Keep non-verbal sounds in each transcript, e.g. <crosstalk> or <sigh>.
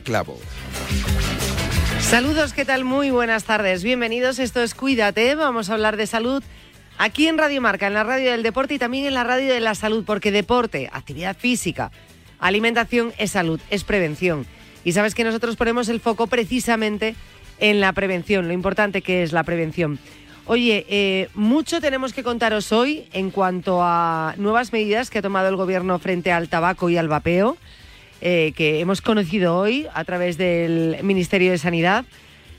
Clavo. Saludos, ¿qué tal? Muy buenas tardes. Bienvenidos. Esto es Cuídate. Vamos a hablar de salud aquí en Radio Marca, en la radio del deporte y también en la radio de la salud, porque deporte, actividad física, alimentación es salud, es prevención. Y sabes que nosotros ponemos el foco precisamente en la prevención, lo importante que es la prevención. Oye, eh, mucho tenemos que contaros hoy en cuanto a nuevas medidas que ha tomado el gobierno frente al tabaco y al vapeo. Eh, que hemos conocido hoy a través del Ministerio de Sanidad.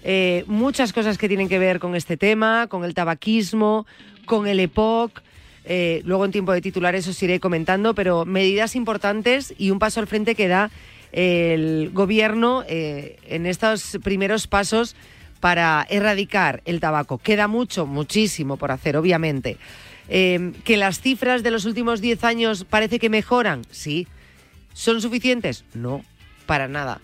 Eh, muchas cosas que tienen que ver con este tema, con el tabaquismo, con el EPOC. Eh, luego en tiempo de titulares os iré comentando, pero medidas importantes y un paso al frente que da el gobierno en estos primeros pasos para erradicar el tabaco. Queda mucho, muchísimo por hacer, obviamente. que las cifras de los últimos 10 años parece que mejoran, sí, ¿Son suficientes? No, para nada.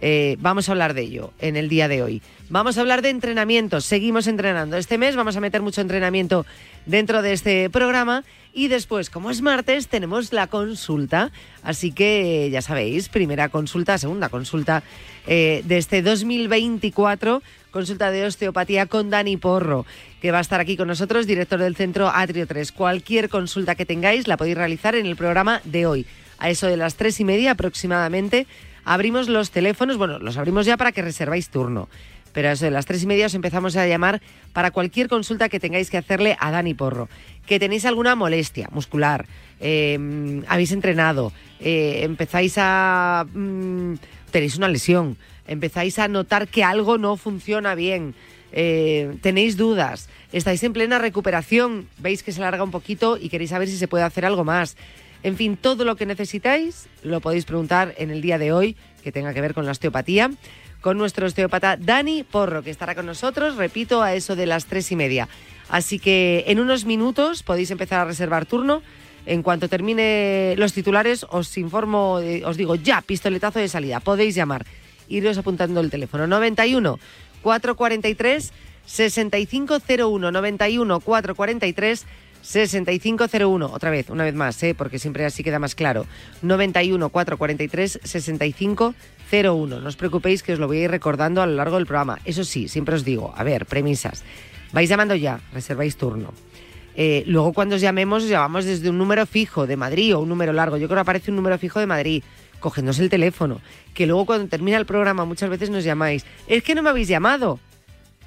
Eh, vamos a hablar de ello en el día de hoy. Vamos a hablar de entrenamiento. Seguimos entrenando. Este mes vamos a meter mucho entrenamiento dentro de este programa. Y después, como es martes, tenemos la consulta. Así que ya sabéis, primera consulta, segunda consulta eh, de este 2024. Consulta de osteopatía con Dani Porro, que va a estar aquí con nosotros, director del centro Atrio 3. Cualquier consulta que tengáis la podéis realizar en el programa de hoy a eso de las tres y media aproximadamente, abrimos los teléfonos, bueno, los abrimos ya para que reserváis turno. Pero a eso de las tres y media os empezamos a llamar para cualquier consulta que tengáis que hacerle a Dani Porro. Que tenéis alguna molestia muscular, eh, habéis entrenado, eh, empezáis a... Mm, tenéis una lesión, empezáis a notar que algo no funciona bien, eh, tenéis dudas, estáis en plena recuperación, veis que se alarga un poquito y queréis saber si se puede hacer algo más. En fin, todo lo que necesitáis lo podéis preguntar en el día de hoy que tenga que ver con la osteopatía con nuestro osteópata Dani Porro, que estará con nosotros, repito, a eso de las tres y media. Así que en unos minutos podéis empezar a reservar turno. En cuanto termine los titulares, os informo, os digo ya, pistoletazo de salida. Podéis llamar, iros apuntando el teléfono 91 443 6501 91 443 6501, otra vez, una vez más, ¿eh? porque siempre así queda más claro. 91 443 6501. No os preocupéis que os lo voy a ir recordando a lo largo del programa. Eso sí, siempre os digo, a ver, premisas. Vais llamando ya, reserváis turno. Eh, luego cuando os llamemos, os llamamos desde un número fijo de Madrid o un número largo. Yo creo que aparece un número fijo de Madrid. Cogednos el teléfono. Que luego cuando termina el programa muchas veces nos llamáis. Es que no me habéis llamado.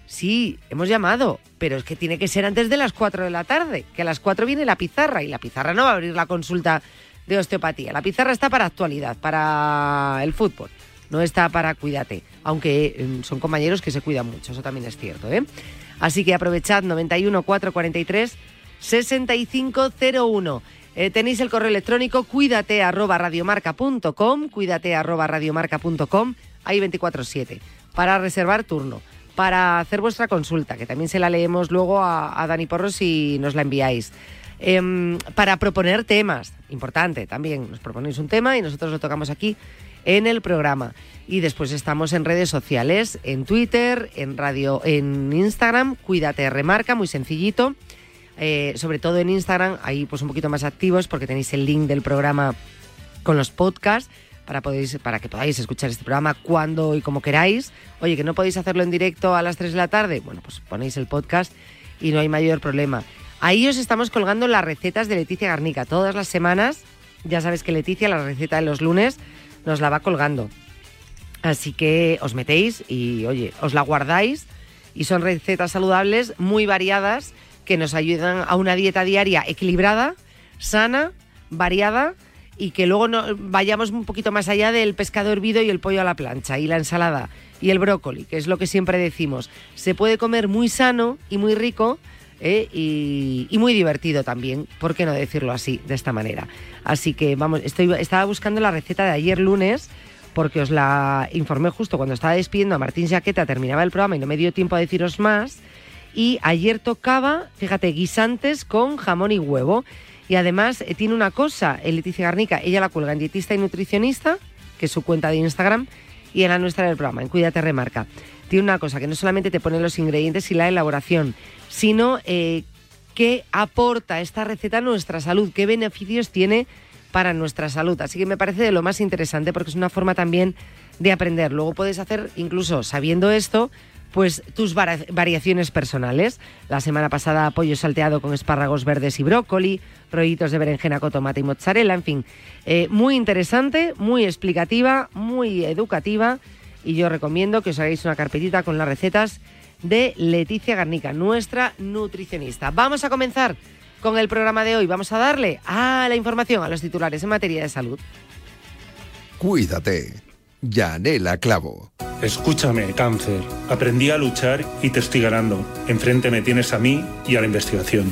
Sí, hemos llamado, pero es que tiene que ser antes de las 4 de la tarde, que a las 4 viene la pizarra y la pizarra no va a abrir la consulta de osteopatía. La pizarra está para actualidad, para el fútbol. no está para cuídate, aunque em, son compañeros que se cuidan mucho, eso también es cierto. ¿eh? Así que aprovechad 91 443 6501. tenéis el correo electrónico cuídate arroba cuídate arroba radiomarca.com, ahí 24-7, para reservar turno, para hacer vuestra consulta, que también se la leemos luego a, Dani Porros si nos la enviáis. Em, para proponer temas, importante también, nos proponéis un tema y nosotros lo tocamos aquí en el programa. Y después estamos en redes sociales, en Twitter, en radio, en Instagram, Cuídate Remarca, muy sencillito. Eh, sobre todo en Instagram, ahí pues un poquito más activos porque tenéis el link del programa con los podcasts para, podéis, para que podáis escuchar este programa cuando y como queráis. Oye, que no podéis hacerlo en directo a las 3 de la tarde, bueno, pues ponéis el podcast y no hay mayor problema. Ahí os estamos colgando las recetas de Leticia Garnica todas las semanas. Ya sabes que Leticia, la receta de los lunes, nos la va colgando. Así que os metéis y, oye, os la guardáis y son recetas saludables muy variadas que nos ayudan a una dieta diaria equilibrada, sana, variada y que luego no, vayamos un poquito más allá del pescado hervido y el pollo a la plancha y la ensalada y el brócoli, que es lo que siempre decimos. Se puede comer muy sano y muy rico ¿eh? y, muy divertido también, ¿por qué no decirlo así, de esta manera? Así que vamos, estoy, estaba buscando la receta de ayer lunes porque os la informé justo cuando estaba despidiendo a Martín Jaqueta, terminaba el programa y no me dio tiempo a deciros más y ayer tocaba, fíjate, guisantes con jamón y huevo. Y además eh, tiene una cosa, el Leticia Garnica, ella la cuelga en dietista y nutricionista, que es su cuenta de Instagram, y en la nuestra del programa, en Cuídate Remarca. Tiene una cosa, que no solamente te pone los ingredientes y la elaboración, sino eh, qué aporta esta receta a nuestra salud, qué beneficios tiene para nuestra salud. Así que me parece de lo más interesante porque es una forma también de aprender. Luego puedes hacer, incluso sabiendo esto, pues tus variaciones personales. La semana pasada pollo salteado con espárragos verdes y brócoli, rollitos de berenjena con tomate y mozzarella, en fin, eh, muy interesante, muy explicativa, muy educativa y yo recomiendo que os hagáis una carpetita con las recetas de Leticia Garnica, nuestra nutricionista. Vamos a comenzar con el programa de hoy. Vamos a darle a la información, a los titulares en materia de salud. Cuídate. Yanela Clavo. Escúchame, cáncer. Aprendí a luchar y te estoy ganando. Enfrente me tienes a mí y a la investigación.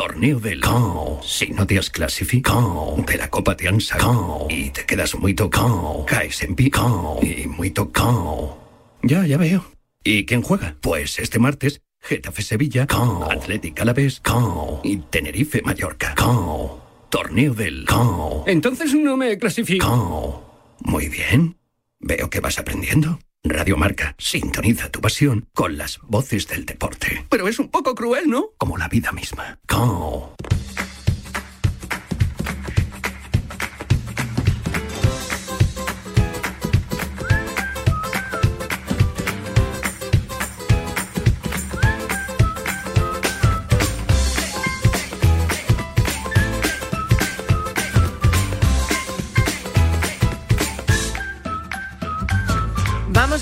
Torneo del COO. Si no te has clasificado de la Copa te han sacado y te quedas muy tocado, caes en pico y muy tocado. Ya, ya veo. ¿Y quién juega? Pues este martes, Getafe Sevilla, Atlético Alavés y Tenerife Mallorca. Torneo del Entonces no me clasifico. Muy bien. Veo que vas aprendiendo. Radio Marca, sintoniza tu pasión con las voces del deporte. Pero es un poco cruel, ¿no? Como la vida misma.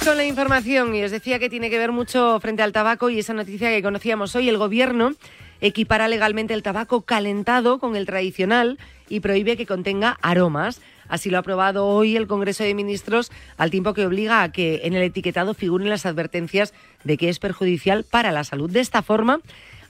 Con la información y os decía que tiene que ver mucho frente al tabaco y esa noticia que conocíamos hoy. El gobierno equipara legalmente el tabaco calentado con el tradicional y prohíbe que contenga aromas. Así lo ha aprobado hoy el Congreso de Ministros, al tiempo que obliga a que en el etiquetado figuren las advertencias de que es perjudicial para la salud. De esta forma,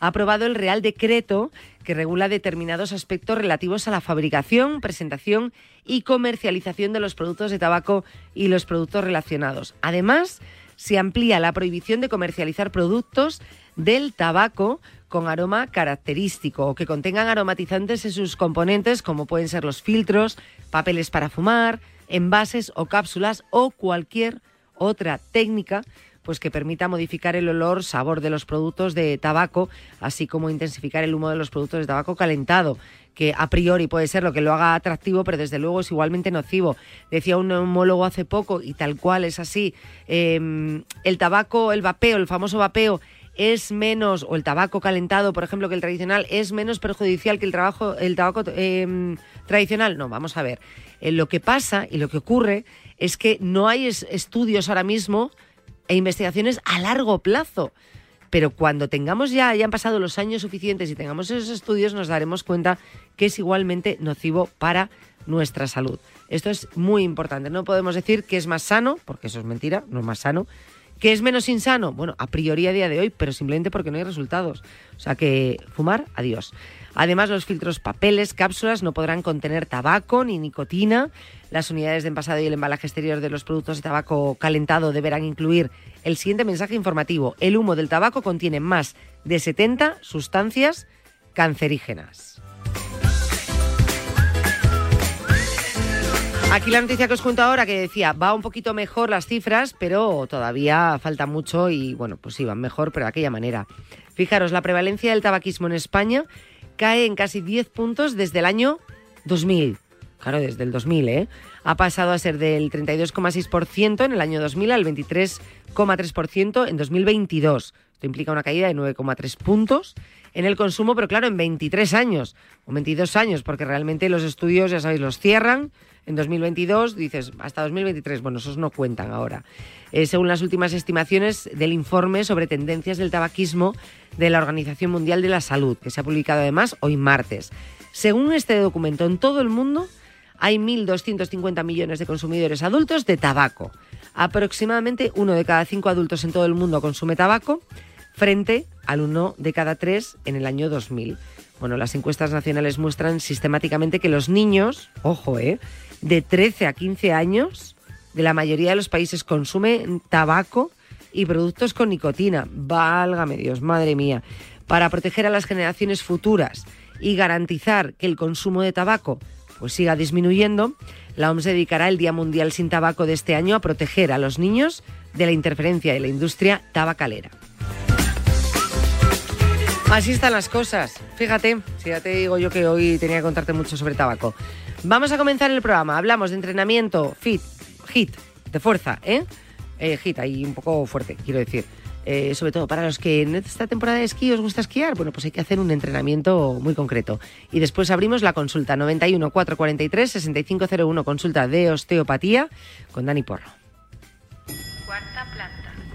ha aprobado el Real Decreto que regula determinados aspectos relativos a la fabricación, presentación y comercialización de los productos de tabaco y los productos relacionados. Además, se amplía la prohibición de comercializar productos del tabaco con aroma característico o que contengan aromatizantes en sus componentes como pueden ser los filtros, papeles para fumar, envases o cápsulas o cualquier otra técnica pues que permita modificar el olor, sabor de los productos de tabaco, así como intensificar el humo de los productos de tabaco calentado que a priori puede ser lo que lo haga atractivo, pero desde luego es igualmente nocivo. Decía un neumólogo hace poco, y tal cual es así, em, el tabaco, el vapeo, el famoso vapeo, es menos, o el tabaco calentado, por ejemplo, que el tradicional, es menos perjudicial que el, trabajo, el tabaco em, tradicional. No, vamos a ver. Eh, lo que pasa y lo que ocurre es que no hay estudios ahora mismo e investigaciones a largo plazo. Pero cuando tengamos ya, hayan pasado los años suficientes y tengamos esos estudios, nos daremos cuenta que es igualmente nocivo para nuestra salud. Esto es muy importante. No podemos decir que es más sano, porque eso es mentira, no es más sano. ¿Que es menos insano? Bueno, a priori a día de hoy, pero simplemente porque no hay resultados. O sea que fumar, adiós. Además, los filtros papeles, cápsulas no podrán contener tabaco ni nicotina. Las unidades de envasado y el embalaje exterior de los productos de tabaco calentado deberán incluir el siguiente mensaje informativo. El humo del tabaco contiene más de 70 sustancias cancerígenas. Aquí la noticia que os cuento ahora que decía, va un poquito mejor las cifras, pero todavía falta mucho y bueno, pues sí, van mejor, pero de aquella manera. Fijaros, la prevalencia del tabaquismo en España cae en casi 10 puntos desde el año 2000. Claro, desde el 2000, ¿eh? Ha pasado a ser del 32,6% en el año 2000 al 23,3% en 2022. Esto implica una caída de 9,3 puntos en el consumo, pero claro, en 23 años o 22 años, porque realmente los estudios, ya sabéis, los cierran en 2022, dices, hasta 2023, bueno, esos no cuentan ahora. Eh, según las últimas estimaciones del informe sobre tendencias del tabaquismo de la Organización Mundial de la Salud, que se ha publicado además hoy martes. Según este documento, en todo el mundo hay 1.250 millones de consumidores adultos de tabaco. Aproximadamente uno de cada cinco adultos en todo el mundo consume tabaco, frente al uno de cada tres en el año 2000. Bueno, las encuestas nacionales muestran sistemáticamente que los niños, ojo, eh, de 13 a 15 años de la mayoría de los países consumen tabaco y productos con nicotina. Válgame Dios, madre mía. Para proteger a las generaciones futuras y garantizar que el consumo de tabaco pues siga disminuyendo, la OMS dedicará el Día Mundial sin Tabaco de este año a proteger a los niños de la interferencia de la industria tabacalera. Así están las cosas. Fíjate, si ya te digo yo que hoy tenía que contarte mucho sobre tabaco. Vamos a comenzar el programa. Hablamos de entrenamiento fit, hit, de fuerza, ¿eh? eh hit, ahí un poco fuerte, quiero decir. Eh, sobre todo para los que en esta temporada de esquí os gusta esquiar, bueno, pues hay que hacer un entrenamiento muy concreto. Y después abrimos la consulta 91 443 6501, consulta de osteopatía con Dani Porro.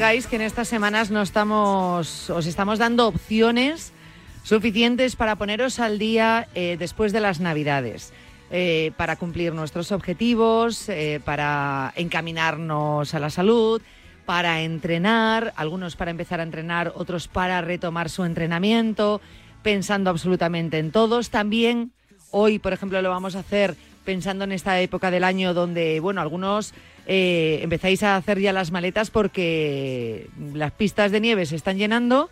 Que en estas semanas no estamos, os estamos dando opciones suficientes para poneros al día eh, después de las Navidades. Eh, para cumplir nuestros objetivos, eh, para encaminarnos a la salud, para entrenar, algunos para empezar a entrenar, otros para retomar su entrenamiento, pensando absolutamente en todos. También hoy, por ejemplo, lo vamos a hacer pensando en esta época del año donde, bueno, algunos eh, empezáis a hacer ya las maletas porque las pistas de nieve se están llenando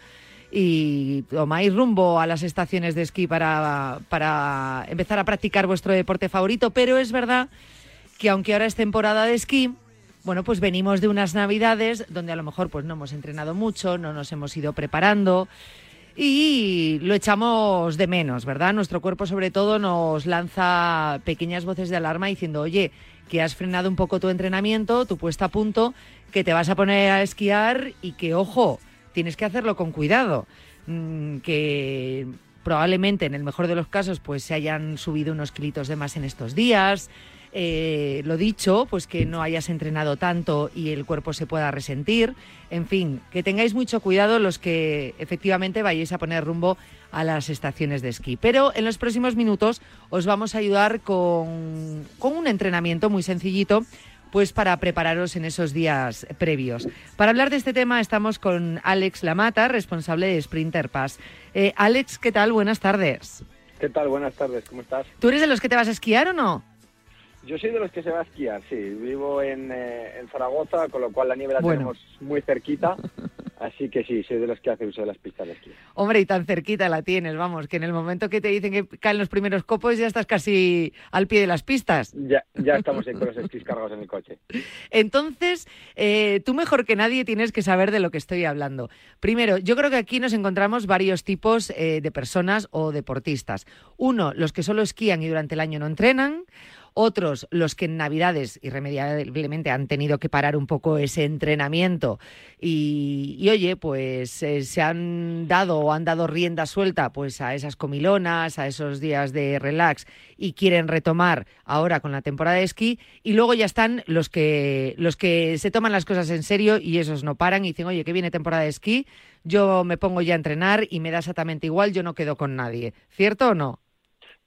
y tomáis rumbo a las estaciones de esquí para, para empezar a practicar vuestro deporte favorito. Pero es verdad que aunque ahora es temporada de esquí, bueno, pues venimos de unas navidades donde a lo mejor pues no hemos entrenado mucho, no nos hemos ido preparando y lo echamos de menos, ¿verdad? Nuestro cuerpo sobre todo nos lanza pequeñas voces de alarma diciendo, oye, que has frenado un poco tu entrenamiento, tu puesta a punto, que te vas a poner a esquiar y que, ojo, tienes que hacerlo con cuidado. Mm, que probablemente en el mejor de los casos pues se hayan subido unos kilitos de más en estos días. Eh, lo dicho, pues que no hayas entrenado tanto y el cuerpo se pueda resentir. En fin, que tengáis mucho cuidado los que efectivamente vayáis a poner rumbo a las estaciones de esquí. Pero en los próximos minutos os vamos a ayudar con, con un entrenamiento muy sencillito pues para prepararos en esos días previos. Para hablar de este tema estamos con Alex Lamata, responsable de Sprinter Pass. Eh, Alex, ¿qué tal? Buenas tardes. ¿Qué tal? Buenas tardes, ¿cómo estás? ¿Tú eres de los que te vas a esquiar o no? Yo soy de los que se va a esquiar, sí. Vivo en, eh, Zaragoza, con lo cual la nieve la tenemos muy cerquita. <laughs> Así que sí, soy de los que hace uso de las pistas de esquí. Hombre, y tan cerquita la tienes, vamos, que en el momento que te dicen que caen los primeros copos ya estás casi al pie de las pistas. Ya, ya estamos con los esquís cargados en el coche. Entonces, eh, tú mejor que nadie tienes que saber de lo que estoy hablando. Primero, yo creo que aquí nos encontramos varios tipos eh, de personas o deportistas. Uno, los que solo esquían y durante el año no entrenan otros los que en Navidades irremediablemente han tenido que parar un poco ese entrenamiento y, oye, pues eh, se han dado o han dado rienda suelta pues a esas comilonas, a esos días de relax y quieren retomar ahora con la temporada de esquí y luego ya están los que los que se toman las cosas en serio y esos no paran y dicen, "Oye, que viene temporada de esquí, yo me pongo ya a entrenar y me da exactamente igual, yo no quedo con nadie." ¿Cierto o no?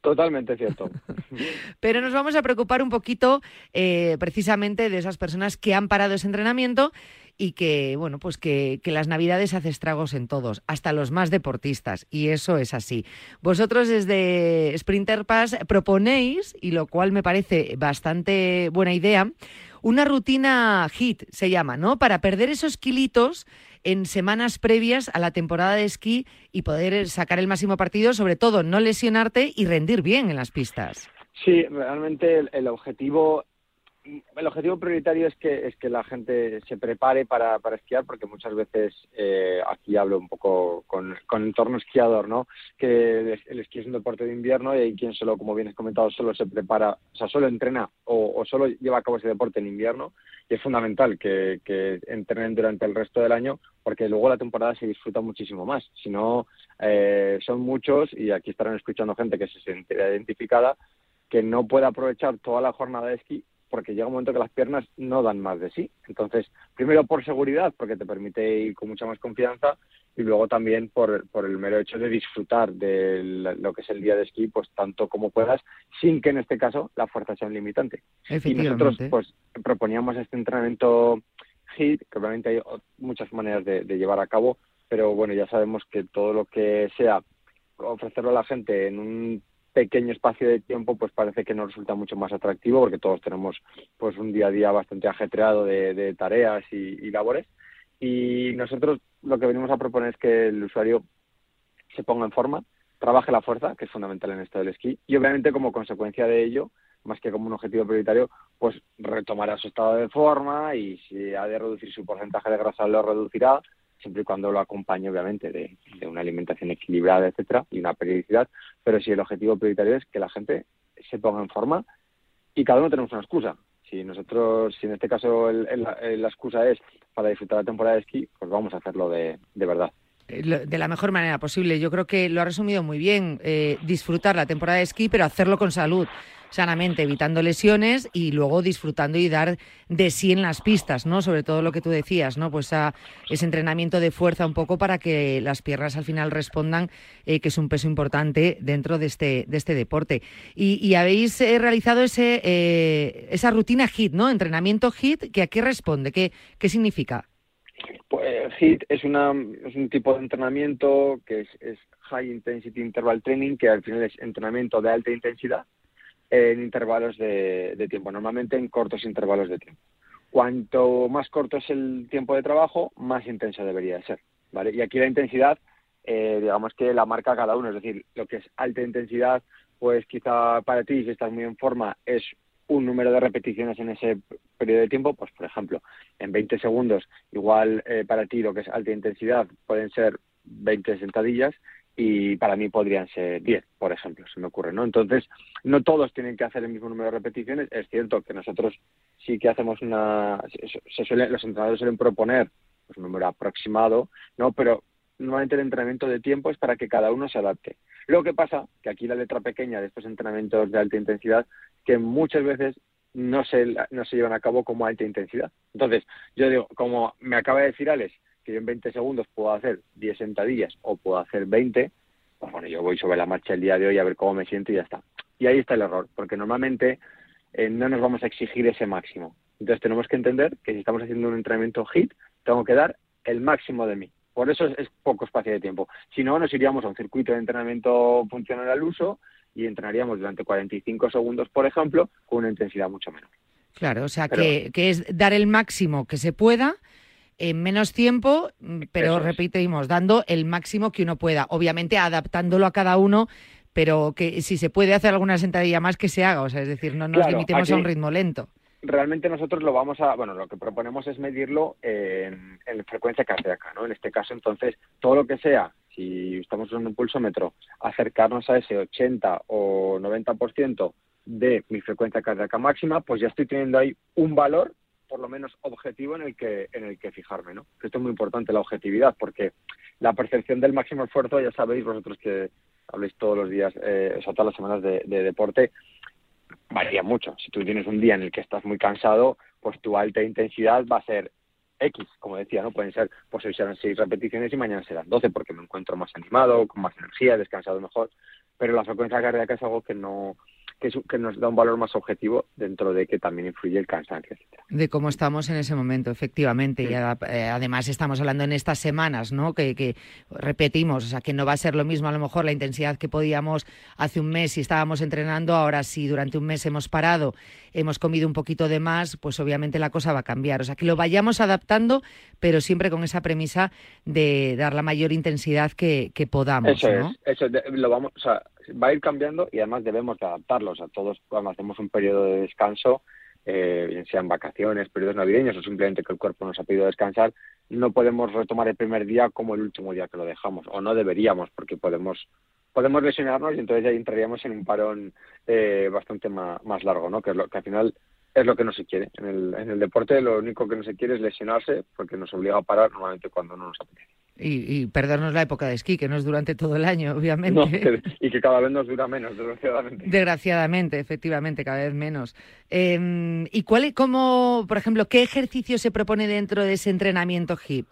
Totalmente cierto. <laughs> Pero nos vamos a preocupar un poquito eh, precisamente de esas personas que han parado ese entrenamiento y que, bueno, pues que, las navidades hace estragos en todos, hasta los más deportistas, y eso es así. Vosotros desde Sprinter Pass proponéis, y lo cual me parece bastante buena idea, una rutina HIT, se llama, ¿no? Para perder esos kilitos en semanas previas a la temporada de esquí y poder sacar el máximo partido, sobre todo no lesionarte y rendir bien en las pistas. Sí, realmente el, objetivo el objetivo prioritario es que es que la gente se prepare para, para esquiar porque muchas veces eh, aquí hablo un poco con, con el entorno esquiador no que el, esquí es un deporte de invierno y hay quien solo como bien has comentado solo se prepara o sea solo entrena o, solo lleva a cabo ese deporte en invierno y es fundamental que, que, entrenen durante el resto del año porque luego la temporada se disfruta muchísimo más. Si no, eh, son muchos, y aquí estarán escuchando gente que se sentirá identificada, que no puede aprovechar toda la jornada de esquí porque llega un momento que las piernas no dan más de sí. Entonces, primero por seguridad, porque te permite ir con mucha más confianza, y luego también por, por el mero hecho de disfrutar de lo que es el día de esquí, pues tanto como puedas, sin que en este caso la fuerza sea un limitante. Y nosotros pues proponíamos este entrenamiento HIT, que obviamente hay muchas maneras de, de llevar a cabo, pero bueno, ya sabemos que todo lo que sea ofrecerlo a la gente en un pequeño espacio de tiempo pues parece que nos resulta mucho más atractivo porque todos tenemos pues un día a día bastante ajetreado de, tareas y, labores. Y nosotros lo que venimos a proponer es que el usuario se ponga en forma, trabaje la fuerza, que es fundamental en esto del esquí, y obviamente como consecuencia de ello, más que como un objetivo prioritario, pues retomará su estado de forma y si ha de reducir su porcentaje de grasa lo reducirá, siempre y cuando lo acompañe, obviamente, de, una alimentación equilibrada, etcétera, y una periodicidad. Pero si el objetivo prioritario es que la gente se ponga en forma y cada uno tenemos una excusa. Si nosotros, si en este caso la excusa es para disfrutar la temporada de esquí, pues vamos a hacerlo de, de verdad de la mejor manera posible. Yo creo que lo ha resumido muy bien. Eh, disfrutar la temporada de esquí, pero hacerlo con salud sanamente, evitando lesiones y luego disfrutando y dar de sí en las pistas, ¿no? Sobre todo lo que tú decías, ¿no? Pues ese entrenamiento de fuerza un poco para que las piernas al final respondan, eh, que es un peso importante dentro de este, de este deporte. Y, habéis eh, realizado ese, esa rutina HIT, ¿no? Entrenamiento HIT, que ¿a qué responde? ¿Qué, qué significa? Pues HIT es, una, un tipo de entrenamiento que es, es High Intensity Interval Training, que al final es entrenamiento de alta intensidad en intervalos de, tiempo, normalmente en cortos intervalos de tiempo. Cuanto más corto es el tiempo de trabajo, más intenso debería ser. ¿vale? Y aquí la intensidad, eh, digamos que la marca cada uno, es decir, lo que es alta intensidad, pues quizá para ti, si estás muy en forma, es un número de repeticiones en ese periodo de tiempo, pues por ejemplo, en 20 segundos, igual eh, para ti lo que es alta intensidad pueden ser 20 sentadillas y para mí podrían ser 10, por ejemplo, se me ocurre, ¿no? Entonces, no todos tienen que hacer el mismo número de repeticiones. Es cierto que nosotros sí que hacemos una... Se suele, los entrenadores suelen proponer pues un número aproximado, ¿no? Pero normalmente el entrenamiento de tiempo es para que cada uno se adapte. Lo que pasa, que aquí la letra pequeña de estos entrenamientos de alta intensidad, que muchas veces no se, no se llevan a cabo como alta intensidad. Entonces, yo digo, como me acaba de decir Alex, que yo en 20 segundos puedo hacer 10 sentadillas o puedo hacer 20, pues bueno, yo voy sobre la marcha el día de hoy a ver cómo me siento y ya está. Y ahí está el error, porque normalmente eh, no nos vamos a exigir ese máximo. Entonces tenemos que entender que si estamos haciendo un entrenamiento HIT, tengo que dar el máximo de mí. Por eso es, poco espacio de tiempo. Si no, nos iríamos a un circuito de entrenamiento funcional al uso y entrenaríamos durante 45 segundos, por ejemplo, con una intensidad mucho menor. Claro, o sea, que, es dar el máximo que se pueda en menos tiempo, pero repetimos, dando el máximo que uno pueda. Obviamente adaptándolo a cada uno, pero que si se puede hacer alguna sentadilla más, que se haga. O sea, es decir, no nos limitemos a un ritmo lento realmente nosotros lo vamos a, bueno, lo que proponemos es medirlo en, frecuencia cardíaca, ¿no? En este caso, entonces, todo lo que sea, si estamos usando un pulsómetro, acercarnos a ese 80 o 90% de mi frecuencia cardíaca máxima, pues ya estoy teniendo ahí un valor por lo menos objetivo en el que en el que fijarme, ¿no? Esto es muy importante la objetividad porque la percepción del máximo esfuerzo, ya sabéis vosotros que habléis todos los días, eh, o sea, todas las semanas de deporte, varía mucho. Si tú tienes un día en el que estás muy cansado, pues tu alta intensidad va a ser X, como decía, ¿no? Pueden ser, pues hoy serán seis repeticiones y mañana serán 12 porque me encuentro más animado, con más energía, descansado mejor. Pero la frecuencia cardíaca es algo que no, que, nos da un valor más objetivo dentro de que también influye el cansancio, De cómo estamos en ese momento, efectivamente. Y eh, además estamos hablando en estas semanas, ¿no? Que, repetimos, o sea, que no va a ser lo mismo a lo mejor la intensidad que podíamos hace un mes si estábamos entrenando. Ahora, si durante un mes hemos parado, hemos comido un poquito de más, pues obviamente la cosa va a cambiar. O sea, que lo vayamos adaptando, pero siempre con esa premisa de dar la mayor intensidad que, podamos. Eso es, eso lo vamos, o sea, va a ir cambiando y además debemos de adaptarlos a todos cuando hacemos un periodo de descanso, eh, bien sean vacaciones, periodos navideños o simplemente que el cuerpo nos ha pedido descansar, no podemos retomar el primer día como el último día que lo dejamos, o no deberíamos, porque podemos podemos lesionarnos y entonces ya entraríamos en un parón eh, bastante más, más largo, ¿no? Que, es lo, que al final es lo que no se quiere. En el, en el deporte lo único que no se quiere es lesionarse porque nos obliga a parar normalmente cuando no nos apetece. Y, perdernos la época de esquí, que no es durante todo el año, <laughs> obviamente. y que cada vez nos dura menos, desgraciadamente. Desgraciadamente, efectivamente, cada vez menos. Em, ¿Y cuál, cómo, por ejemplo, qué ejercicio se propone dentro de ese entrenamiento HIP?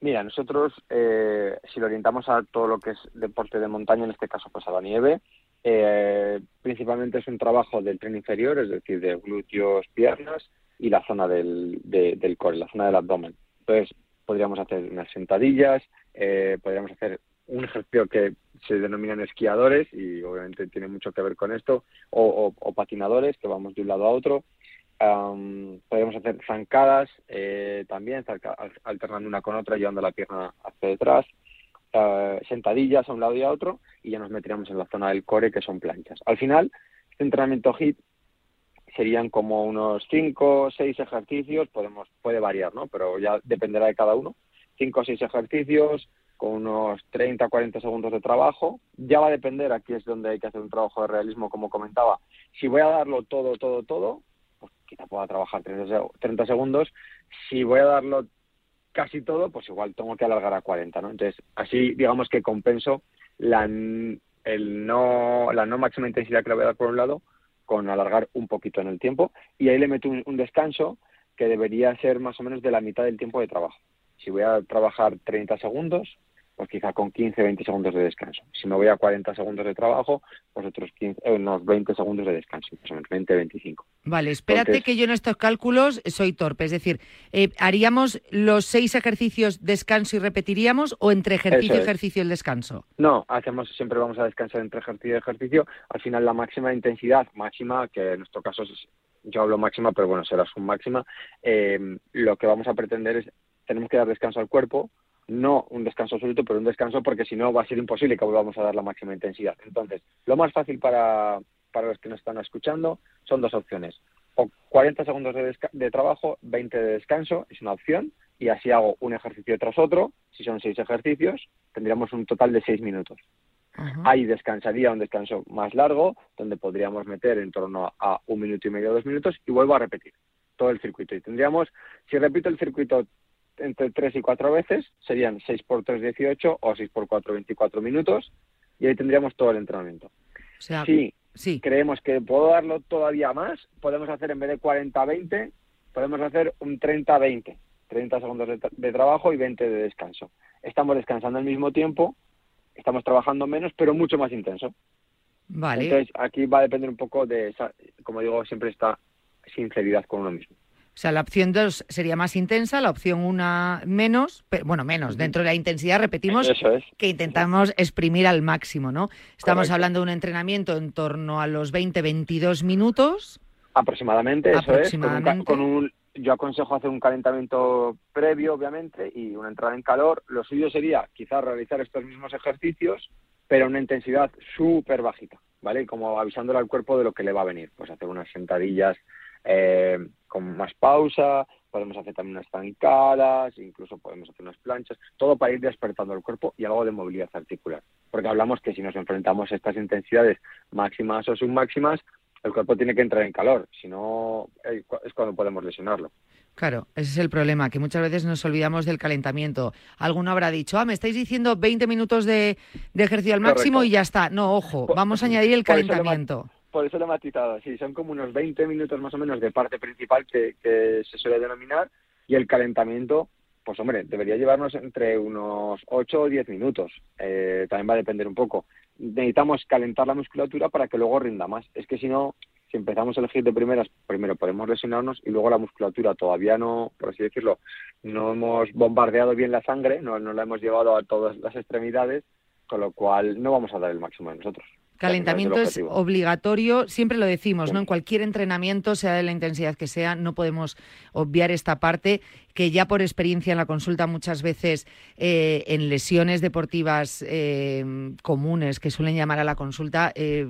Mira, nosotros, eh, si lo orientamos a todo lo que es deporte de montaña, en este caso pues a la nieve, eh, principalmente es un trabajo del tren inferior, es decir, de glúteos, piernas y la zona del, del core, la zona del abdomen. Entonces, podríamos hacer unas sentadillas, eh, podríamos hacer un ejercicio que se denominan esquiadores y obviamente tiene mucho que ver con esto, o, patinadores que vamos de un lado a otro. podríamos hacer zancadas eh, también, alternando una con otra, llevando la pierna hacia detrás. Uh, sentadillas a un lado y a otro y ya nos meteríamos en la zona del core que son planchas. Al final, este entrenamiento HIT serían como unos cinco o seis ejercicios, podemos, puede variar, ¿no? Pero ya dependerá de cada uno. Cinco o seis ejercicios con unos 30 o 40 segundos de trabajo. Ya va a depender, aquí es donde hay que hacer un trabajo de realismo, como comentaba. Si voy a darlo todo, todo, todo, pues quizá pueda trabajar 30 segundos. Si voy a darlo casi todo, pues igual tengo que alargar a 40, ¿no? Entonces, así digamos que compenso la, el no, la no máxima intensidad que le voy a dar por un lado con alargar un poquito en el tiempo y ahí le meto un, descanso que debería ser más o menos de la mitad del tiempo de trabajo. Si voy a trabajar 30 segundos, pues quizá con 15, 20 segundos de descanso. Si me voy a 40 segundos de trabajo, pues otros 15, eh, unos 20 segundos de descanso, más o menos 20, 25. Vale, espérate que yo en estos cálculos soy torpe, es decir, eh, ¿haríamos los seis ejercicios descanso y repetiríamos o entre ejercicio y ejercicio el descanso? No, hacemos siempre vamos a descansar entre ejercicio y ejercicio. Al final la máxima intensidad, máxima, que en nuestro caso es, yo hablo máxima, pero bueno, será su máxima, eh, lo que vamos a pretender es, tenemos que dar descanso al cuerpo, no un descanso absoluto, pero un descanso porque si no va a ser imposible que volvamos a dar la máxima intensidad. Entonces, lo más fácil para, para los que nos están escuchando son dos opciones. O 40 segundos de, de trabajo, 20 de descanso, es una opción, y así hago un ejercicio tras otro. Si son seis ejercicios, tendríamos un total de seis minutos. Ahí descansaría un descanso más largo, donde podríamos meter en torno a un minuto y medio, dos minutos, y vuelvo a repetir todo el circuito. Y tendríamos, si repito el circuito entre 3 y 4 veces, serían 6 por 3, 18 o 6 por 4, 24 minutos, y ahí tendríamos todo el entrenamiento. O sea, Sí, sí. creemos que puedo darlo todavía más, podemos hacer en vez de 40-20, podemos hacer un 30-20, 30 segundos de, tra- de trabajo y 20 de descanso. Estamos descansando al mismo tiempo, estamos trabajando menos, pero mucho más intenso. Vale. Entonces, aquí va a depender un poco de, esa, como digo, siempre esta sinceridad con uno mismo. O sea, la opción 2 sería más intensa, la opción 1 menos, pero, bueno, menos. Dentro de la intensidad, repetimos Eso es. que intentamos exprimir al máximo, ¿no? Estamos Correcto. hablando de un entrenamiento en torno a los 20-22 minutos. Aproximadamente, eso Aproximadamente. es. Con un, ca- con un- yo aconsejo hacer un calentamiento previo, obviamente, y una entrada en calor. Lo suyo sería quizás realizar estos mismos ejercicios, pero a una intensidad súper bajita, ¿vale? Como avisándole al cuerpo de lo que le va a venir. Pues hacer unas sentadillas eh, con más pausa, podemos hacer también unas zancadas, incluso podemos hacer unas planchas, todo para ir despertando el cuerpo y algo de movilidad articular. Porque hablamos que si nos enfrentamos a estas intensidades máximas o submáximas, el cuerpo tiene que entrar en calor, si no eh, es cuando podemos lesionarlo. Claro, ese es el problema, que muchas veces nos olvidamos del calentamiento. Alguno habrá dicho, ah, me estáis diciendo 20 minutos de, de ejercicio al máximo Correcto. y ya está. No, ojo, vamos a añadir el calentamiento. Por eso lo he sí, son como unos 20 minutos más o menos de parte principal que, que se suele denominar y el calentamiento, pues hombre, debería llevarnos entre unos 8 o 10 minutos, Eh, también va a depender un poco. Necesitamos calentar la musculatura para que luego rinda más, es que si no, si empezamos a elegir de primeras, primero podemos lesionarnos y luego la musculatura todavía no, por así decirlo, no hemos bombardeado bien la sangre, no, no la hemos llevado a todas las extremidades, con lo cual no vamos a dar el máximo de nosotros. Calentamiento es obligatorio, siempre lo decimos, ¿no? En cualquier entrenamiento, sea de la intensidad que sea, no podemos obviar esta parte que ya por experiencia en la consulta muchas veces eh, en lesiones deportivas eh, comunes que suelen llamar a la consulta, eh,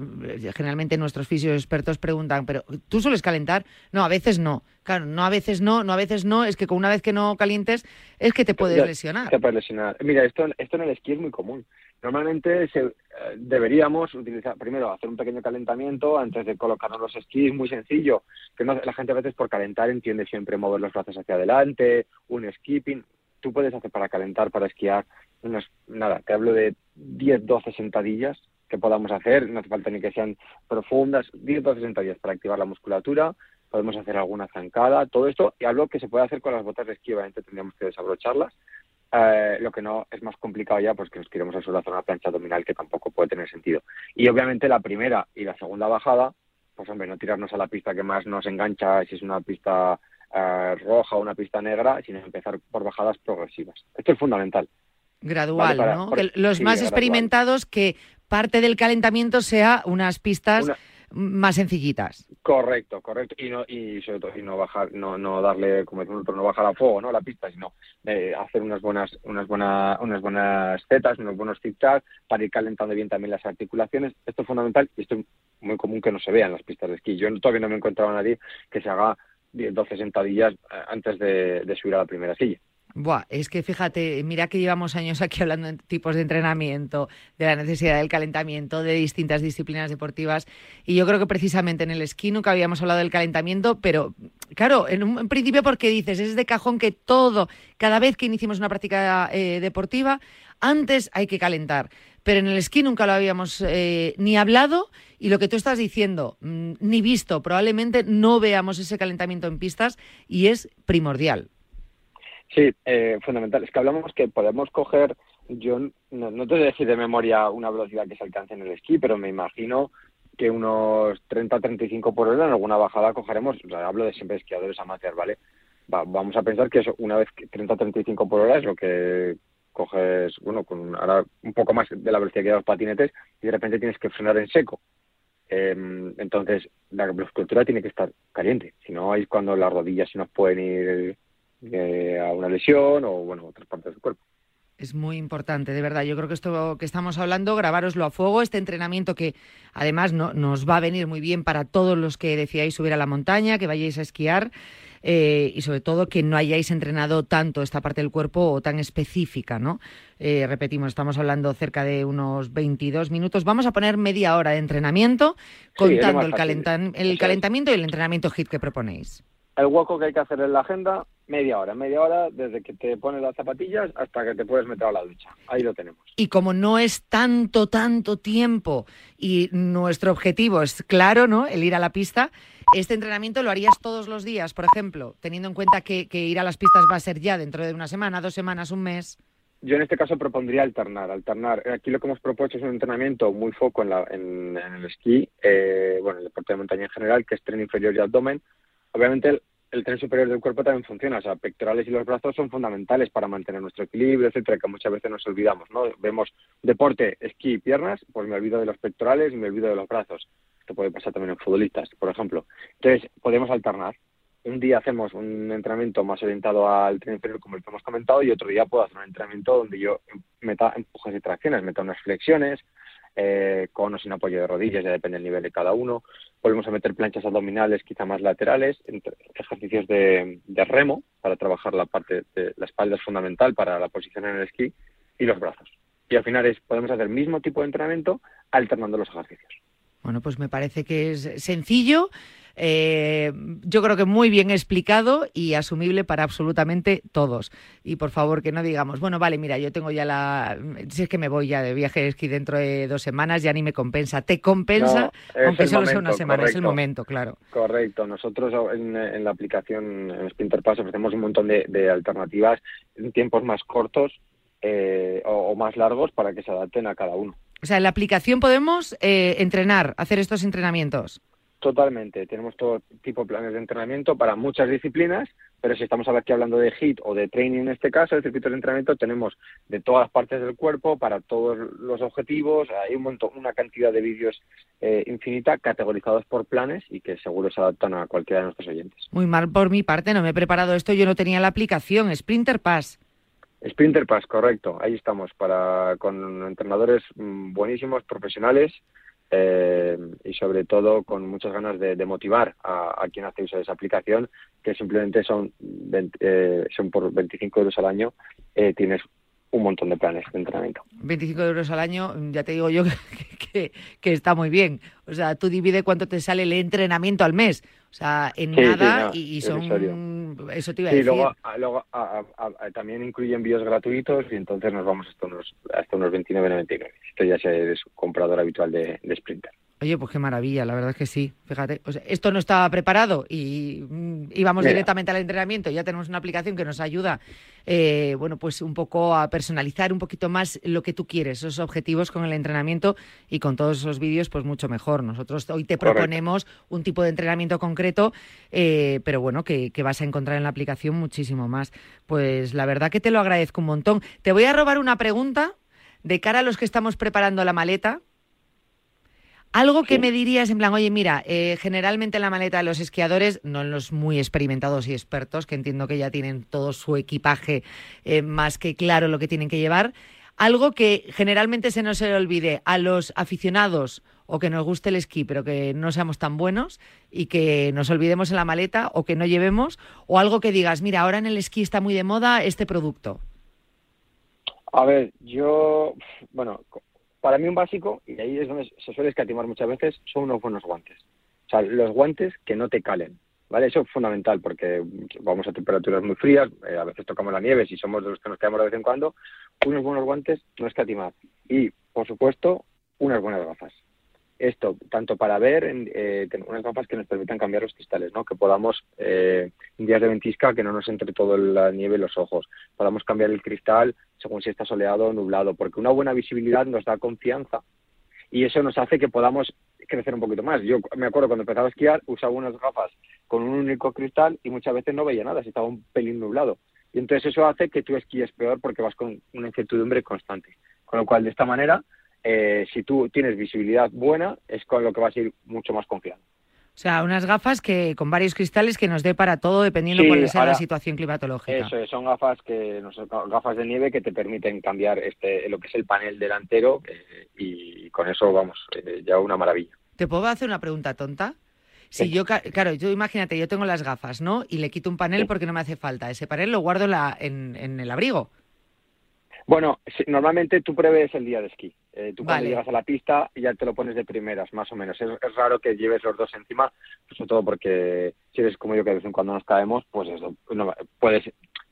generalmente nuestros fisios expertos preguntan, pero ¿tú sueles calentar? No, a veces no. Claro, no a veces no, no a veces no, es que con una vez que no calientes es que te puedes lesionar. Te puedes lesionar. Mira, esto, esto en el esquí es muy común. Normalmente se, eh, deberíamos utilizar, primero, hacer un pequeño calentamiento antes de colocarnos los esquís, muy sencillo. Que no, la gente a veces por calentar entiende siempre mover los brazos hacia adelante, un skipping. Tú puedes hacer para calentar, para esquiar, unas, nada, te hablo de 10, 12 sentadillas que podamos hacer, no hace falta ni que sean profundas, 10, 12 sentadillas para activar la musculatura, podemos hacer alguna zancada, todo esto, y hablo que se puede hacer con las botas de esquí, obviamente tendríamos que desabrocharlas, eh, lo que no es más complicado ya, pues que nos queremos al suelo hacer una plancha abdominal que tampoco puede tener sentido. Y obviamente la primera y la segunda bajada, pues hombre, no tirarnos a la pista que más nos engancha, si es una pista eh, roja o una pista negra, sino empezar por bajadas progresivas. Esto es fundamental. Gradual, Vale, para- ¿no? por- Que los sí, más gradual. experimentados que parte del calentamiento sea unas pistas Una- más sencillitas. Correcto, correcto. Y no, y sobre todo, y no bajar, no, no darle, como decimos no bajar a fuego, ¿no? La pista, sino eh, hacer unas buenas, unas buenas, unas buenas zetas, unos buenos zigzags para ir calentando bien también las articulaciones. Esto es fundamental y esto es muy común que no se vea en las pistas de esquí. Yo todavía no me he encontrado a nadie que se haga 10, 12 sentadillas eh, antes de subir a la primera silla. Buah, es que fíjate, mira que llevamos años aquí hablando de tipos de entrenamiento, de la necesidad del calentamiento, de distintas disciplinas deportivas. Y yo creo que precisamente en el esquí nunca habíamos hablado del calentamiento, pero claro, en un principio porque dices, es de cajón que todo, cada vez que iniciemos una práctica eh, deportiva, antes hay que calentar. Pero en el esquí nunca lo habíamos eh, ni hablado y lo que tú estás diciendo, mm, ni visto. Probablemente no veamos ese calentamiento en pistas y es primordial. Sí, eh, fundamental. Es que hablamos que podemos coger, yo no, te voy a decir de memoria una velocidad que se alcance en el esquí, pero me imagino que unos 30-35 por hora en alguna bajada cogeremos, o sea, hablo de siempre esquiadores amateurs, ¿vale? Va- vamos a pensar que eso, una vez que 30-35 por hora es lo que coges, bueno, con ahora un poco más de la velocidad que da los patinetes y de repente tienes que frenar en seco. Eh, entonces, la musculatura tiene que estar caliente, si no es cuando las rodillas se nos pueden ir eh, a una lesión o, bueno, otras partes del cuerpo. Es muy importante, de verdad. Yo creo que esto que estamos hablando, grabároslo a fuego, este entrenamiento que además no, nos va a venir muy bien para todos los que decidáis subir a la montaña, que vayáis a esquiar eh, y sobre todo que no hayáis entrenado tanto esta parte del cuerpo o tan específica, ¿no? Eh, repetimos, estamos hablando cerca de unos 22 minutos. Vamos a poner media hora de entrenamiento Sí, contando más el, fácil. calentan- el calentamiento y el entrenamiento HIT que proponéis. El hueco que hay que hacer en la agenda Media hora, media hora desde que te pones las zapatillas hasta que te puedes meter a la ducha. Ahí lo tenemos. Y como no es tanto, tanto tiempo y nuestro objetivo es claro, ¿no? El ir a la pista, este entrenamiento lo harías todos los días, por ejemplo, teniendo en cuenta que, que ir a las pistas va a ser ya dentro de una semana, dos semanas, un mes. Yo en este caso propondría alternar, alternar. Aquí lo que hemos propuesto es un entrenamiento muy foco en, la, en, en el esquí, eh, bueno, el deporte de montaña en general, que es tren inferior y abdomen. Obviamente el, tren superior del cuerpo también funciona, o sea, pectorales y los brazos son fundamentales para mantener nuestro equilibrio, etcétera, que muchas veces nos olvidamos, ¿no? Vemos deporte, esquí y piernas, pues me olvido de los pectorales y me olvido de los brazos. Esto puede pasar también en futbolistas, por ejemplo. Entonces, podemos alternar un día hacemos un entrenamiento más orientado al tren inferior, como el que hemos comentado, y otro día puedo hacer un entrenamiento donde yo meta empujes y tracciones, meta unas flexiones, eh, con o sin apoyo de rodillas, ya depende del nivel de cada uno. Volvemos a meter planchas abdominales, quizá más laterales, ejercicios de, de, remo para trabajar la parte de la espalda es fundamental para la posición en el esquí y los brazos. Y al final es, podemos hacer el mismo tipo de entrenamiento alternando los ejercicios. Bueno, pues me parece que es sencillo, eh, yo creo que muy bien explicado y asumible para absolutamente todos. Y por favor, que no digamos, bueno, vale, mira, yo tengo ya la. Si es que me voy ya de viaje de esquí dentro de dos semanas, ya ni me compensa. Te compensa, no, aunque solo momento, sea una semana, correcto. es el momento, claro. Correcto. Nosotros en, en la aplicación en Sprinter Pass ofrecemos un montón de, de alternativas en tiempos más cortos eh, o, o más largos para que se adapten a cada uno. O sea, en la aplicación podemos eh, entrenar, hacer estos entrenamientos. Totalmente. Tenemos todo tipo de planes de entrenamiento para muchas disciplinas, pero si estamos aquí hablando de HIT o de training en este caso, el circuito de entrenamiento, tenemos de todas las partes del cuerpo para todos los objetivos. Hay un montón, una cantidad de vídeos eh, infinita categorizados por planes y que seguro se adaptan a cualquiera de nuestros oyentes. Muy mal por mi parte, no me he preparado esto, yo no tenía la aplicación, Sprinter Pass. Sprinter Pass, correcto. Ahí estamos para con entrenadores mm, buenísimos, profesionales eh, y sobre todo con muchas ganas de, motivar a, quien hace uso de esa aplicación, que simplemente son, 20, eh, son por 25 euros al año, eh, tienes un montón de planes de entrenamiento. 25 euros al año, ya te digo yo <laughs> que, que, que, está muy bien. O sea, tú divide cuánto te sale el entrenamiento al mes. O sea, en sí, nada sí, no, y, y son... Eso te iba a sí, decir. luego, a, luego a, también incluye envíos gratuitos y entonces nos vamos hasta unos, hasta unos 29,99. Esto ya eres comprador habitual de, de Sprinter. Oye, pues qué maravilla, la verdad es que sí. Fíjate, o sea, esto no estaba preparado y mm, íbamos directamente al entrenamiento. Ya tenemos una aplicación que nos ayuda, eh, bueno, pues un poco a personalizar un poquito más lo que tú quieres, esos objetivos con el entrenamiento y con todos esos vídeos, pues mucho mejor. Nosotros hoy te proponemos Correcto. un tipo de entrenamiento concreto, eh, pero bueno, que, que vas a encontrar en la aplicación muchísimo más. Pues la verdad que te lo agradezco un montón. Te voy a robar una pregunta de cara a los que estamos preparando la maleta. Algo que me dirías en plan, oye, mira, eh, generalmente en la maleta de los esquiadores, no en los muy experimentados y expertos, que entiendo que ya tienen todo su equipaje eh, más que claro lo que tienen que llevar, algo que generalmente se nos se olvide a los aficionados o que nos guste el esquí, pero que no seamos tan buenos y que nos olvidemos en la maleta o que no llevemos, o algo que digas, mira, ahora en el esquí está muy de moda este producto. A ver, yo, bueno, para mí un básico, y ahí es donde se suele escatimar muchas veces, son unos buenos guantes. O sea, los guantes que no te calen, ¿vale? Eso es fundamental porque vamos a temperaturas muy frías, eh, a veces tocamos la nieve, si somos de los que nos quedamos de vez en cuando, unos buenos guantes no escatimar. Y, por supuesto, unas buenas gafas. Esto, tanto para ver, eh, unas gafas que nos permitan cambiar los cristales, ¿no? Que podamos, eh, en días de ventisca, que no nos entre todo la nieve los ojos. Podamos cambiar el cristal según si está soleado o nublado, porque una buena visibilidad nos da confianza y eso nos hace que podamos crecer un poquito más. Yo me acuerdo cuando empezaba a esquiar, usaba unas gafas con un único cristal y muchas veces no veía nada, si estaba un pelín nublado. Y entonces eso hace que tú esquíes peor porque vas con una incertidumbre constante. Con lo cual, de esta manera, eh, si tú tienes visibilidad buena, es con lo que vas a ir mucho más confiado. O sea, unas gafas que con varios cristales que nos dé para todo dependiendo sí, cuál sea ahora, la situación climatológica. Eso, son gafas que gafas de nieve que te permiten cambiar este lo que es el panel delantero eh, y con eso vamos, eh, ya una maravilla. ¿Te puedo hacer una pregunta tonta? Si sí. yo, claro, yo imagínate, yo tengo las gafas, ¿no? Y le quito un panel sí. porque no me hace falta. Ese panel lo guardo la, en, en el abrigo. Bueno, normalmente tú prevés el día de esquí. Eh, tú cuando Vale. llegas a la pista ya te lo pones de primeras, más o menos. Es, es raro que lleves los dos encima, pues, sobre todo porque si eres como yo que de vez en cuando nos caemos, pues eso, no- puedes,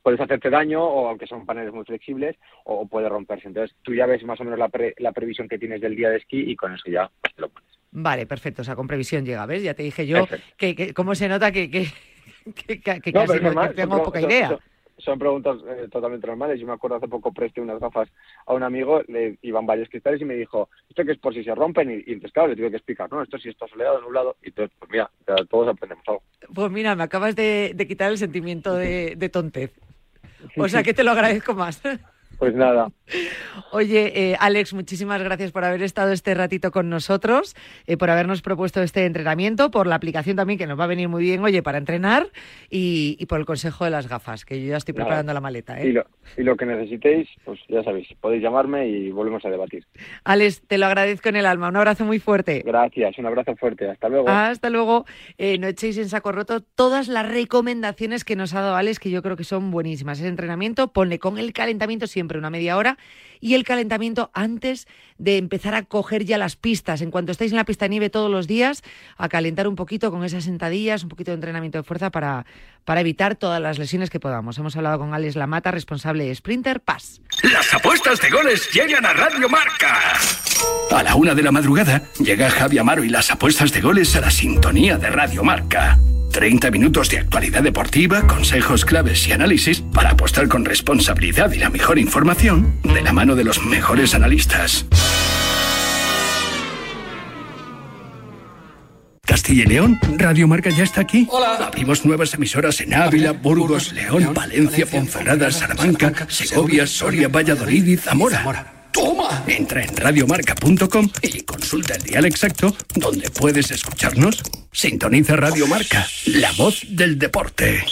puedes hacerte daño o aunque son paneles muy flexibles o, puede romperse. Entonces tú ya ves más o menos la, pre- la previsión que tienes del día de esquí y con eso ya te lo pones. Vale, perfecto. O sea, con previsión llega, ¿ves? Ya te dije yo que, que cómo se nota que, que, <laughs> que, que- que No, casi no- normal, tengo son poca idea. Son, son preguntas eh, totalmente normales. Yo me acuerdo hace poco presté unas gafas a un amigo, le iban varios cristales y me dijo, esto que es por si se rompen y, y entonces claro, le tuve que explicar, no, esto si está soleado, nublado, y entonces, pues mira, todos aprendemos algo. Pues mira, me acabas de, de quitar el sentimiento de, de tontez. O sea <laughs> que te lo agradezco más. Pues nada, Oye, eh, Alex, muchísimas gracias por haber estado este ratito con nosotros, eh, por habernos propuesto este entrenamiento, por la aplicación también que nos va a venir muy bien, oye, para entrenar y, y por el consejo de las gafas, que yo ya estoy Nada. preparando la maleta. ¿eh? y, lo, y lo que necesitéis, pues ya sabéis, podéis llamarme y volvemos a debatir. Alex, te lo agradezco en el alma. Un abrazo muy fuerte. Gracias, un abrazo fuerte, hasta luego. Hasta luego. Eh, no echéis en saco roto todas las recomendaciones que nos ha dado Alex, que yo creo que son buenísimas. Ese entrenamiento, ponle con el calentamiento siempre una media hora y el calentamiento antes de empezar a coger ya las pistas. En cuanto estáis en la pista nieve todos los días, a calentar un poquito con esas sentadillas, un poquito de entrenamiento de fuerza para, para evitar todas las lesiones que podamos. Hemos hablado con Alex Lamata, responsable de Sprinter Pass. Las apuestas de goles llegan a Radio Marca. A la una de la madrugada llega Javi Amaro y las apuestas de goles a la sintonía de Radio Marca. 30 minutos de actualidad deportiva, consejos claves y análisis para apostar con responsabilidad y la mejor información de la mano de los mejores analistas. Castilla y León, Radio Marca ya está aquí. Hola. Abrimos nuevas emisoras en Ávila, Burgos, León, Palencia, Ponferrada, Salamanca, Segovia, Soria, Valladolid y Zamora. ¡Toma! Entra en radiomarca.com y consulta el dial exacto donde puedes escucharnos. Sintoniza Radio Marca, la voz del deporte.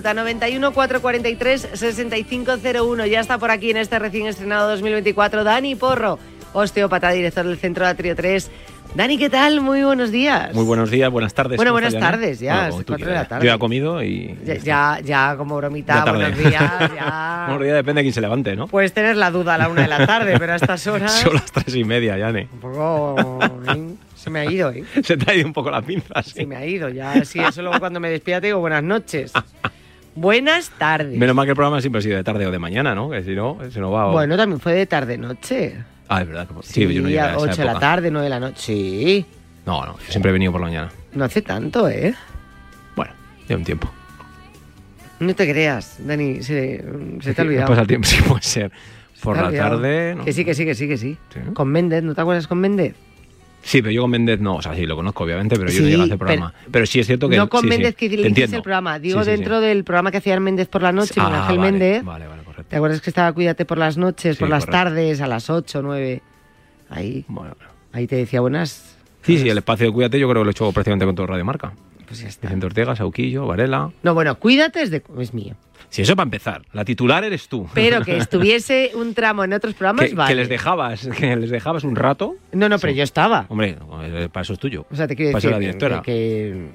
Consulta. 91 443 6501. Ya está por aquí en este recién estrenado 2024 Dani Porro, osteópata, director del Centro Atrio 3. Dani, ¿qué tal? Muy buenos días. Muy buenos días, buenas tardes. Bueno, ¿cómo buenas tardes, ya, Bueno, cuatro de la tarde. Yo ya he comido y... Ya, ya, ya como bromita, buenos días, <laughs> ya. Buenos días, depende de quién se levante, ¿no? Puedes tener la duda a la una de la tarde, pero a estas <laughs> horas Son las tres y media, Yane. un poco... ¿eh? Se me ha ido, ¿eh? <laughs> Se te ha ido un poco la pinza, sí. Se me ha ido. Ya, sí, eso luego cuando me despida te digo buenas noches. Buenas tardes. Menos mal que el programa siempre ha sido de tarde o de mañana, ¿no? Que si no, se nos va... Bueno, también fue de tarde-noche. Ah, es verdad. Que... Sí, yo no llegué a a esa 8 de la tarde, 9 de la noche. Sí, No, no, yo siempre he venido por la mañana. no hace tanto, ¿eh? Bueno, ya un tiempo. No te creas, Dani, se, se te ha olvidado. Pasa el tiempo, <laughs> sí puede ser. Por la olvidado. tarde... ¿no? Que sí, que sí, que sí, que sí. Sí. Con Méndez, ¿no te acuerdas con Méndez? Sí, pero yo con Méndez no, o sea, sí, lo conozco obviamente, pero yo Sí, no llego a hacer programa. Pero, sí es cierto que... no con sí, sí, Méndez que te le hiciste el programa, digo Sí, sí, sí. dentro del programa que hacía Méndez por la noche, con Ah, Ángel vale, Méndez. Vale, vale, correcto. ¿Te acuerdas que estaba Cuídate por las noches, Sí, por las correcto. tardes, a las 8, 9? Ahí, Bueno, bueno. ahí te decía buenas. Sí, sí, el espacio de Cuídate yo creo que lo he hecho prácticamente con todo Radio Marca. Pues ya está. Vicente Ortega, Sauquillo, Varela. No, bueno, Cuídate es, de, es mío. Si eso para empezar, la titular eres tú. Pero que <laughs> estuviese un tramo en otros programas, que, vale. que les dejabas, que les dejabas un rato. No, no, pero yo estaba. Hombre, eh, para eso es tuyo. O sea, te quiero decir la directora. que,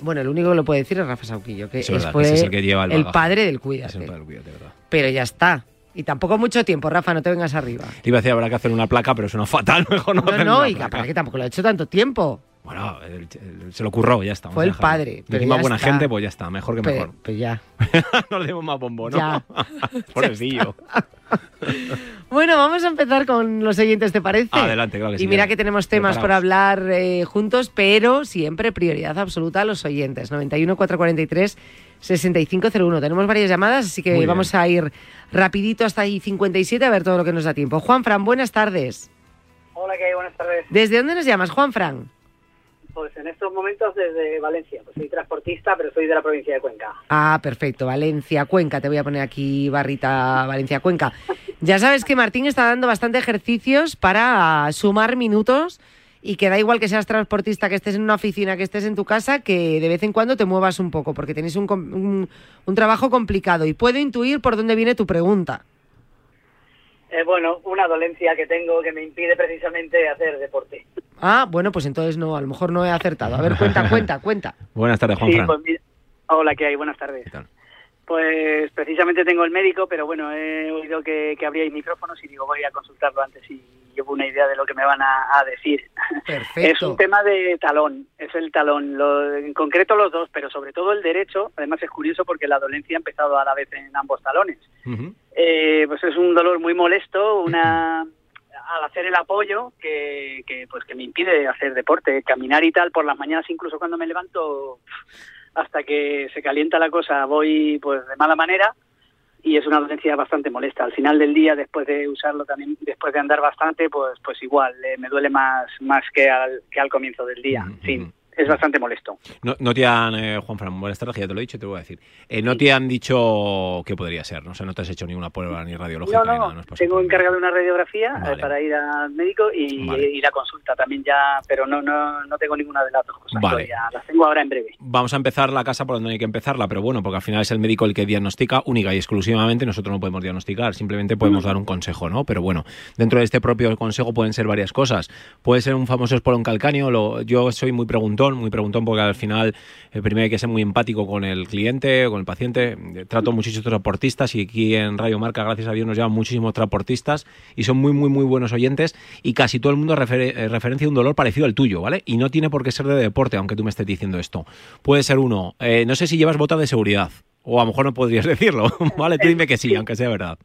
bueno, el único que lo puede decir es Rafa Sauquillo, que Es verdad, fue que ese es el que lleva el padre del Es Cuídate. el padre del Cuídate, ¿verdad? Pero ya está. Y tampoco mucho tiempo, Rafa, no te vengas arriba. Te iba a decir, habrá que hacer una placa, pero suena fatal, <laughs> mejor no, No, no, y placa. aparte que tampoco lo he hecho tanto tiempo. Bueno, el- el- se lo curró, ya está. Fue el padre, pero ya buena está. gente, pues ya está, mejor que mejor. pues ya. <laughs> no le demos más bombo, ¿no? Ya. <laughs> Pobrecillo. <laughs> Bueno, vamos a empezar con los oyentes, ¿te parece? Adelante, claro que sí. Y mira que tenemos temas por hablar eh, juntos, pero siempre prioridad absoluta a los oyentes. 91 443 6501. Tenemos varias llamadas, así que Muy bien. vamos a ir rapidito hasta ahí 57 a ver todo lo que nos da tiempo. Juan Fran, buenas tardes. Hola, ¿qué hay? Buenas tardes. ¿Desde dónde nos llamas, Juan Fran? Pues en estos momentos desde Valencia. Pues soy transportista, pero soy de la provincia de Cuenca. Ah, perfecto, Valencia, Cuenca. Te voy a poner aquí barrita Valencia, Cuenca. Ya sabes que Martín está dando bastante ejercicios para sumar minutos y que da igual que seas transportista, que estés en una oficina, que estés en tu casa, que de vez en cuando te muevas un poco, porque tenéis un, un- un trabajo complicado. Y puedo intuir por dónde viene tu pregunta. Eh, bueno, una dolencia que tengo que me impide precisamente hacer deporte. Ah, bueno, pues entonces no, a lo mejor no he acertado. A ver, cuenta, cuenta, <laughs> cuenta. Buenas tardes, Juan sí, pues Hola, ¿qué hay? Buenas tardes. Pues precisamente tengo el médico, pero bueno, he oído que, que abríais micrófonos y digo, voy a consultarlo antes y llevo una idea de lo que me van a, a decir. Es Perfecto. un tema de talón, es el talón, lo- en concreto los dos, pero sobre todo el derecho. Además es curioso porque la dolencia ha empezado a la vez en ambos talones. Eh, pues es un dolor muy molesto, una al hacer el apoyo que, que, pues que me impide hacer deporte, caminar y tal por las mañanas incluso cuando me levanto hasta que se calienta la cosa voy pues de mala manera y es una dolencia bastante molesta. Al final del día después de usarlo también después de andar bastante pues pues igual eh, me duele más más que al que al comienzo del día. En fin, es bastante molesto. No, no te han, eh, Juan Fran, buenas tardes, ya te lo he dicho, te voy a decir. Eh, no te han dicho qué podría ser, no sé, no te has hecho ninguna prueba ni radiológica No, ni nada, no tengo encargado una radiografía eh, Vale. para ir al médico y, y la consulta también ya, pero no, no, no tengo ninguna de las dos cosas Vale. todavía. Las tengo ahora en breve. Vamos a empezar la casa por donde hay que empezarla, pero bueno, porque al final es el médico el que diagnostica única y exclusivamente, nosotros no podemos diagnosticar, simplemente podemos dar un consejo, ¿no? Pero bueno, dentro de este propio consejo pueden ser varias cosas. Puede ser un famoso espolón calcáneo, lo- yo soy muy preguntón, muy preguntón porque al final eh, primero hay que ser muy empático con el cliente, con el paciente. Eh, Trato muchísimos transportistas y aquí en Radio Marca, gracias a Dios, nos llaman muchísimos transportistas y son muy, muy, muy buenos oyentes y casi todo el mundo refer- eh, referencia un dolor parecido al tuyo, ¿vale? Y no tiene por qué ser de deporte, aunque tú me estés diciendo esto. Puede ser uno, eh, no sé si llevas botas de seguridad. O a lo mejor no podrías <laughs> decirlo, ¿vale? Tú dime que sí, aunque sea verdad.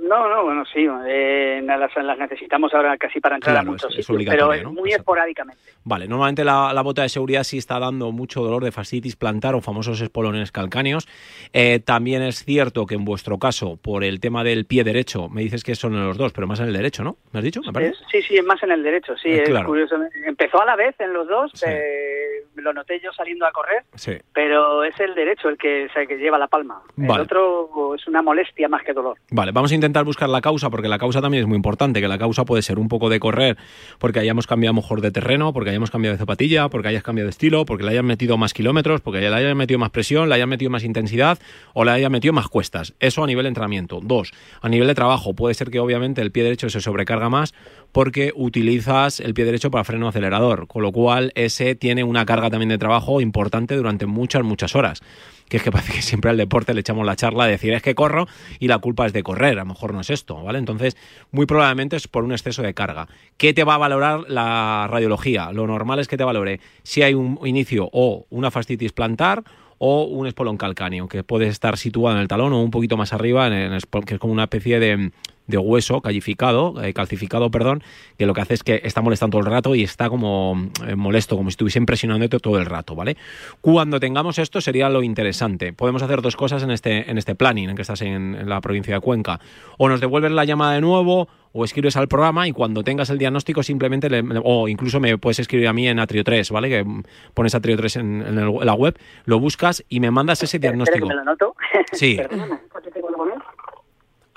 No, no, bueno, sí, eh, las, las necesitamos ahora casi para entrar Claro, a muchos es- es sitios, obligatorio, pero es ¿no? muy esporádicamente. Vale, normalmente la, la bota de seguridad sí está dando mucho dolor de fascitis plantar o famosos espolones calcáneos. Eh, también es cierto que en vuestro caso, por el tema del pie derecho, me dices que son en los dos, pero más en el derecho, ¿no? ¿Me has dicho? ¿Me parece? Es- sí, sí, es más en el derecho, sí, Eh, es claro. curioso. Empezó a la vez en los dos, eh, lo noté yo saliendo a correr, Sí. pero es el derecho el que, o sea, que lleva la palma. Vale. El otro es una molestia más que dolor. Vale, vamos a intentar buscar la causa, porque la causa también es muy importante, que la causa puede ser un poco de correr, porque hayamos cambiado mejor de terreno, porque hayamos cambiado de zapatilla, porque hayas cambiado de estilo, porque le hayan metido más kilómetros, porque le hayan metido más presión, le hayan metido más intensidad o le hayan metido más cuestas. Eso a nivel de entrenamiento. Dos, a nivel de trabajo, puede ser que obviamente el pie derecho se sobrecarga más porque utilizas el pie derecho para freno acelerador, con lo cual ese tiene una carga también de trabajo importante durante muchas, muchas horas que es que parece que siempre al deporte le echamos la charla de decir es que corro y la culpa es de correr, a lo mejor no es esto, ¿vale? Entonces, muy probablemente es por un exceso de carga. ¿Qué te va a valorar la radiología? Lo normal es que te valore si hay un inicio o una fascitis plantar o un espolón calcáneo, que puede estar situado en el talón o un poquito más arriba, en que es como una especie de, de hueso calcificado, eh, calcificado, perdón, que lo que hace es que está molestando todo el rato y está como eh, molesto, como si estuviesen presionándote todo el rato, ¿vale? Cuando tengamos esto sería lo interesante. Podemos hacer dos cosas en este, en este planning, en que estás en, en la provincia de Cuenca. O nos devuelves la llamada de nuevo, o escribes al programa y cuando tengas el diagnóstico simplemente, le- o incluso me puedes escribir a mí en Atrio 3, ¿vale? Que pones Atrio 3 en, en el- en la web, lo buscas y me mandas ese Espera que diagnóstico. me lo noto. Sí. <laughs> Perdóname, ¿por qué tengo?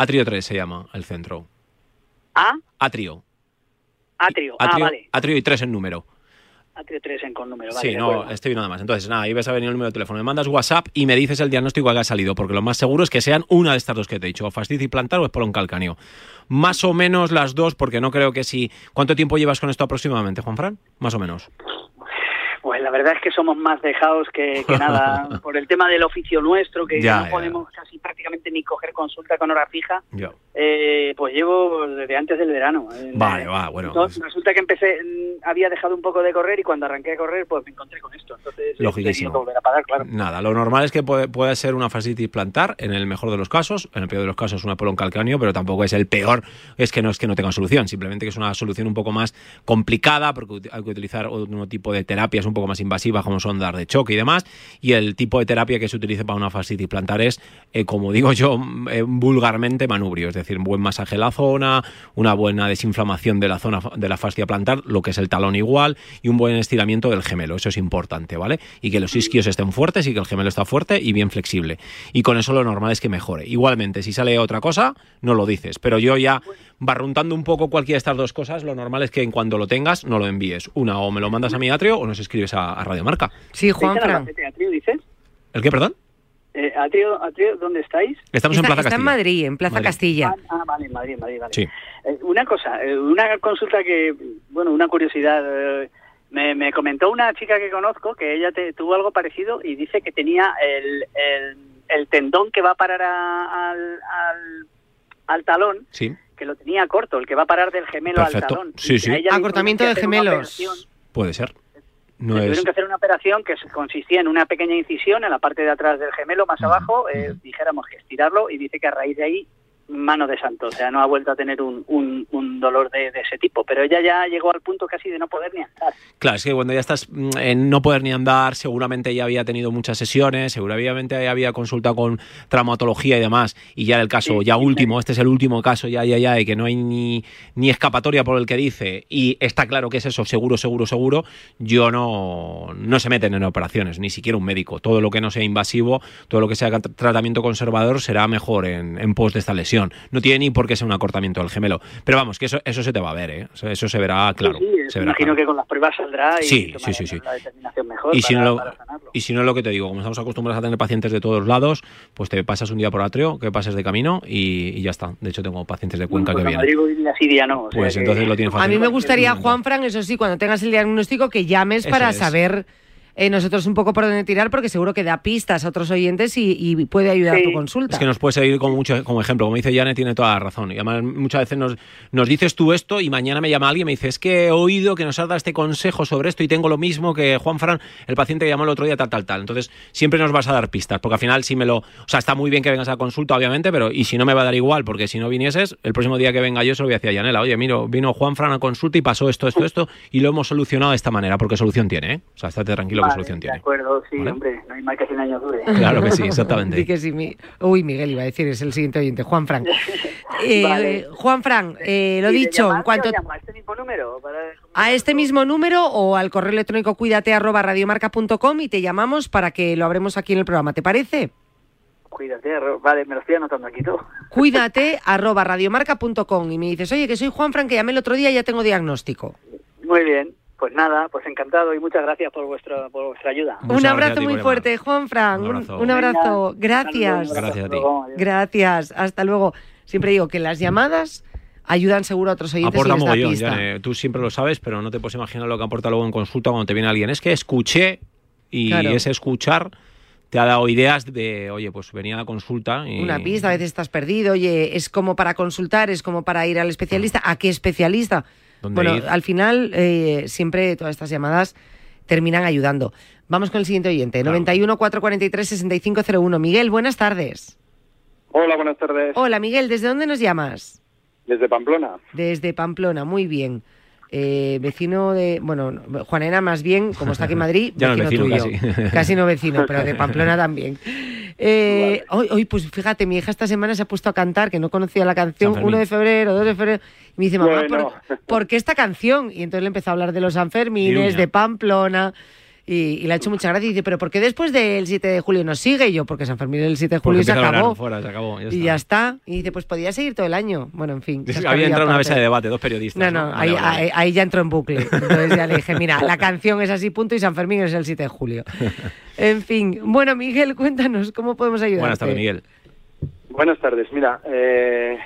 Atrio 3 se llama el centro. ¿A? Atrio. Atrio. Ah, Atrio, vale. Atrio y 3 en número. Atrio 3 en con número, vale. Sí, no, estoy nada más. Entonces, nada, ahí ves a venir el número de teléfono. Me mandas WhatsApp y me dices el diagnóstico que ha salido, porque lo más seguro es que sean una de estas dos que te he dicho, o fascitis plantar o espolón calcáneo. Más o menos las dos, porque no creo que sí. ¿Cuánto tiempo llevas con esto aproximadamente, Juan Fran? Más o menos. Pues la verdad es que somos más dejados que, que nada <laughs> por el tema del oficio nuestro, que Ya, no ya. podemos casi prácticamente ni coger consulta con hora fija, eh, pues llevo desde antes del verano. Eh, Vale, va, bueno. no, resulta que empecé, mm, había dejado un poco de correr y cuando arranqué a correr, pues me encontré con esto. Entonces, Logiquísimo. volver a parar, claro. Nada, lo normal es que puede, puede ser una fascitis plantar en el mejor de los casos, en el peor de los casos una polón calcáneo, pero tampoco es el peor, es que no es que no tenga solución, simplemente que es una solución un poco más complicada porque hay que utilizar otro tipo de terapias un poco más invasivas como son dar de choque y demás, y el tipo de terapia que se utiliza para una fascitis plantar es, eh, como digo yo, eh, vulgarmente manubrio, es decir, un buen masaje en la zona, una buena desinflamación de la zona de la fascia plantar, lo que es el talón igual, y un buen estiramiento del gemelo, eso es importante, ¿vale? Y que los isquios estén fuertes y que el gemelo está fuerte y bien flexible. Y con eso lo normal es que mejore. Igualmente, si sale otra cosa, no lo dices, pero yo ya barruntando un poco cualquiera de estas dos cosas, lo normal es que en cuando lo tengas no lo envíes. Una o me lo mandas a mi atrio o nos escribes a, a Radio Marca. Sí, ¿Estáis en Atrio, dices? ¿El qué, perdón? Eh, Atrio, Atrio, ¿dónde estáis? Estamos en Está, Plaza está en. Madrid, en Plaza Madrid. Castilla. Ah, vale, en Madrid, en Madrid, vale. Sí. Eh, una cosa, eh, una consulta que, bueno, una curiosidad. eh, me, me comentó una chica que conozco que ella te- tuvo algo parecido y dice que tenía el, el, el tendón que va a parar a- al, al, al talón, Sí, que lo tenía corto, el que va a parar del gemelo al talón. Sí, sí. Acortamiento de gemelos. puede ser. No es... tuvieron que hacer una operación que consistía en una pequeña incisión en la parte de atrás del gemelo, más abajo, eh, dijéramos que estirarlo, y dice que a raíz de ahí, mano de santo, o sea, no ha vuelto a tener un, un, un dolor de, de ese tipo. Pero ella ya llegó al punto casi de no poder ni andar. Claro, es que cuando ya estás mm, en no poder ni andar, seguramente ya había tenido muchas sesiones, seguramente había consultado con traumatología y demás, y ya el caso, ya último, este es el último caso, ya, ya, ya, y que no hay ni, ni escapatoria por el que dice, y está claro que es eso, seguro, seguro, seguro, yo no, no se meten en operaciones, ni siquiera un médico. Todo lo que no sea invasivo, todo lo que sea tr- tratamiento conservador será mejor en, en pos de esta lesión. No tiene ni por qué ser un acortamiento del gemelo. Pero vamos, que eso, eso se te va a ver, ¿eh? Eso, eso se verá claro. Sí, sí, se me verá imagino claro. que con las pruebas saldrá y Sí, sí, sí, sí. la determinación mejor Y si, para- no lo, para sanarlo. y si no lo que te digo, como estamos acostumbrados a tener pacientes de todos lados, pues te pasas un día por atrio, que pases de camino y, y ya está. De hecho, tengo pacientes de Cuenca Pues que a vienen. Madrid voy así día no. o sea Pues que- entonces lo tienes A fácil. mí me gustaría, Juan Fran, eso sí, cuando tengas el diagnóstico, que llames Eso para es. saber eh, nosotros un poco por dónde tirar, porque seguro que da pistas a otros oyentes y, y puede ayudar a tu consulta. Es que nos puede servir como mucho como ejemplo. Como dice Janet, tiene toda la razón. Y además, muchas veces nos, nos dices tú esto y mañana me llama alguien y me dice, es que he oído que nos has dado este consejo sobre esto y tengo lo mismo que Juan Fran, el paciente que llamó el otro día, tal, tal, tal. Entonces, siempre nos vas a dar pistas, porque al final si me lo... O sea, está muy bien que vengas a la consulta, obviamente, pero y si no me va a dar igual, porque si no vinieses, el próximo día que venga yo se lo voy a decir a Yanela, oye, mira, vino Juan Fran a consulta y pasó esto, esto, esto, y lo hemos solucionado de esta manera, porque solución tiene, ¿eh? O sea, estate tranquilo que Vale, solución De tiene. acuerdo, sí, ¿Vale? hombre, no hay mal que 100 años dure. Claro que sí, <laughs> exactamente. Que sí, mi- Uy, Miguel iba a decir, es el siguiente oyente, Juan Fran. <laughs> Eh, Vale. Juan Fran, eh, lo ¿Y de dicho, en cuanto? ¿A este mismo número? Para- a este mismo número o al correo electrónico cuídate arroba radiomarca.com y te llamamos para que lo abremos aquí en el programa, ¿te parece? Cuídate, vale, me lo estoy anotando aquí todo. <laughs> Cuídate arroba radiomarca.com y me dices, oye, que soy Juan Fran, que llamé el otro día y ya tengo diagnóstico. Muy bien, pues nada, pues encantado y muchas gracias por, vuestro, por vuestra ayuda. un abrazo muy fuerte, Juan Fran. Un abrazo. un abrazo. Venga, Gracias. Gracias a ti. Gracias. Hasta luego. Siempre digo que las llamadas ayudan seguro a otros oyentes Aporta mogollón, pista. Jane. Tú siempre lo sabes, pero no te puedes imaginar lo que aporta luego en consulta cuando te viene alguien. Es que escuché y Claro. ese escuchar te ha dado ideas de, oye, pues venía a la consulta y... Una pista, a veces estás perdido, oye, es como para consultar, es como para ir al especialista. ¿A qué especialista? ¿Dónde Bueno, ir? al final eh, siempre todas estas llamadas terminan ayudando. Vamos con el siguiente oyente, 91 443 6501. Miguel, buenas tardes. Hola, buenas tardes. Hola Miguel, ¿desde dónde nos llamas? Desde Pamplona. Desde Pamplona, muy bien. Eh, vecino de, bueno, no, Juanena más bien, como está aquí en <laughs> Madrid, Ya no es vecino, tuyo. casi. <laughs> Casi no vecino, pero de Pamplona también. Eh, hoy, hoy, pues fíjate, mi hija esta semana se ha puesto a cantar, que no conocía la canción, San Fermín. 1 de febrero, 2 de febrero, y me dice, mamá, Bueno. ¿por, por qué esta canción? Y entonces le empezó a hablar de los Sanfermines, de Pamplona, y, y le ha hecho mucha gracia, y dice, pero ¿por qué después del 7 de julio nos sigue? Y yo, porque San Fermín el 7 de julio se acabó. fuera, se acabó. ya y ya está. Y dice, pues podía seguir todo el año. Bueno, en fin. Es que chascarrillo Había entrado una mesa de debate, dos periodistas. No, no, Vale, ahí, vale, vale. ahí- ahí ya entró en bucle. <laughs> Entonces ya le dije, mira, la canción es así, punto, y San Fermín es el 7 de julio. En fin, bueno, Miguel, cuéntanos, ¿cómo podemos ayudarte? Buenas tardes, Miguel. Buenas tardes. Mira, eh,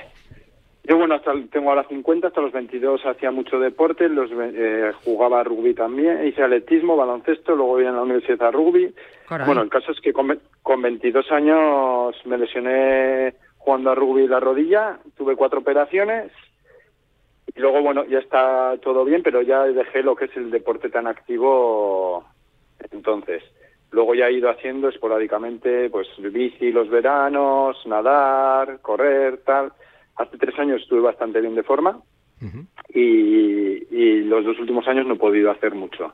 bueno, hasta tengo ahora 50, hasta los 22 hacía mucho deporte, los, eh, jugaba rugby también, hice atletismo, baloncesto, luego vine a la universidad a rugby. Caray. Bueno, el caso es que con, con 22 años me lesioné jugando a rugby la rodilla, tuve cuatro operaciones y luego, bueno, ya está todo bien, pero ya dejé lo que es el deporte tan activo entonces. Luego ya he ido haciendo esporádicamente, pues bici los veranos, nadar, correr, tal. Hace tres años estuve bastante bien de forma y, y los dos últimos años no he podido hacer mucho.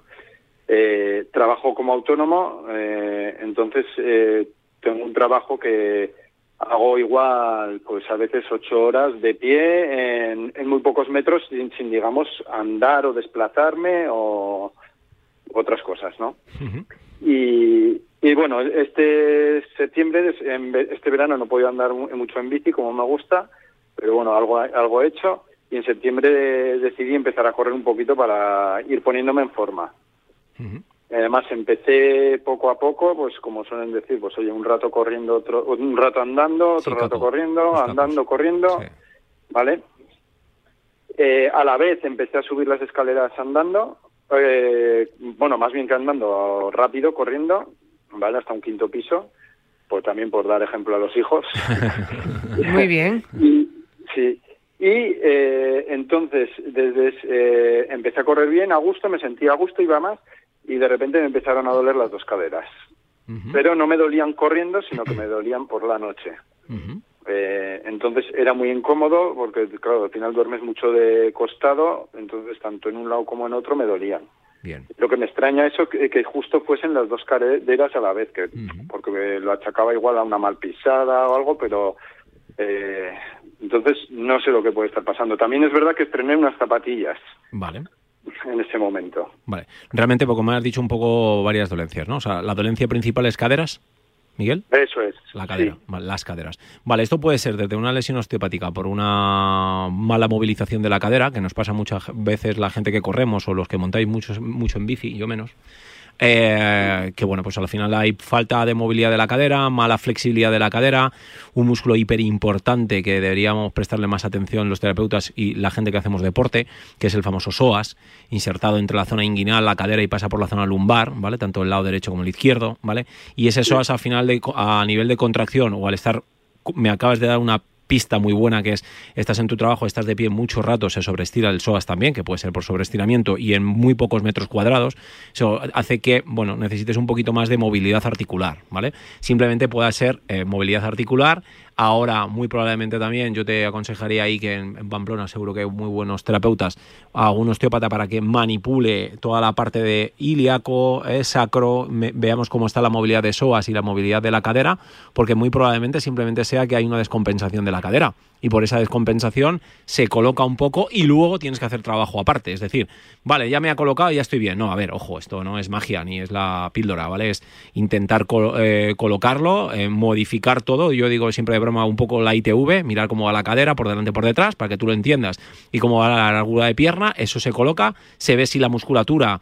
Eh, trabajo como autónomo, eh, entonces eh, tengo un trabajo que hago igual, pues a veces ocho horas de pie en, en muy pocos metros sin, sin, digamos, andar o desplazarme o otras cosas, ¿no? Y, y bueno, este septiembre, este verano no he podido andar mu- mucho en bici como me gusta, pero bueno, algo, algo he hecho. Y en septiembre decidí empezar a correr un poquito para ir poniéndome en forma. Además empecé poco a poco, pues como suelen decir, pues oye, un rato corriendo, otro, un rato andando, otro rato corriendo, andando, corriendo, ¿vale? Eh, a la vez empecé a subir las escaleras andando, eh, bueno, más bien que andando, rápido, corriendo, ¿vale? Hasta un quinto piso, pues también por dar ejemplo a los hijos. <laughs> Muy bien. Y, sí. Y eh, entonces, desde eh, empecé a correr bien, a gusto, me sentía a gusto, iba más, y de repente me empezaron a doler las dos caderas. Pero no me dolían corriendo, sino que me dolían por la noche. Eh, entonces era muy incómodo porque, claro, al final duermes mucho de costado, entonces tanto en un lado como en otro me dolían. Bien. Lo que me extraña eso que, que justo fuesen las dos caderas a la vez, que porque me lo achacaba igual a una mal pisada o algo, pero eh, entonces no sé lo que puede estar pasando. También es verdad que estrené unas zapatillas Vale. en ese momento. Vale. Realmente, porque me has dicho un poco varias dolencias, ¿no? O sea, la dolencia principal es caderas, Miguel. Eso es. La cadera, vale, las caderas. Vale, esto puede ser desde una lesión osteopática por una mala movilización de la cadera, que nos pasa muchas veces la gente que corremos o los que montáis mucho, mucho en bici, yo menos. Eh, que bueno, pues al final hay falta de movilidad de la cadera, mala flexibilidad de la cadera, un músculo hiper importante que deberíamos prestarle más atención los terapeutas y la gente que hacemos deporte, que es el famoso psoas, insertado entre la zona inguinal, la cadera y pasa por la zona lumbar, ¿vale? Tanto el lado derecho como el izquierdo, ¿vale? Y ese psoas al final de, a nivel de contracción o al estar me acabas de dar una pista muy buena que es estás en tu trabajo, estás de pie mucho rato, se sobreestira el psoas también, que puede ser por sobreestiramiento y en muy pocos metros cuadrados. Eso hace que, bueno, necesites un poquito más de movilidad articular, ¿vale? Simplemente pueda ser eh, movilidad articular. Ahora, muy probablemente también, yo te aconsejaría ahí que en, Pamplona seguro que hay muy buenos terapeutas, a un osteópata para que manipule toda la parte de ilíaco, eh, sacro, veamos cómo está la movilidad de psoas y la movilidad de la cadera, porque muy probablemente simplemente sea que hay una descompensación de la cadera y por esa descompensación se coloca un poco y luego tienes que hacer trabajo aparte. Es decir, vale, ya me ha colocado y ya estoy bien. No, a ver, ojo, esto no es magia ni es la píldora, ¿vale? Es intentar eh, colocarlo, eh, modificar todo. Yo digo siempre de broma un poco la ITV, mirar cómo va la cadera por delante por detrás para que tú lo entiendas y cómo va la largura de pierna. Eso se coloca, se ve si la musculatura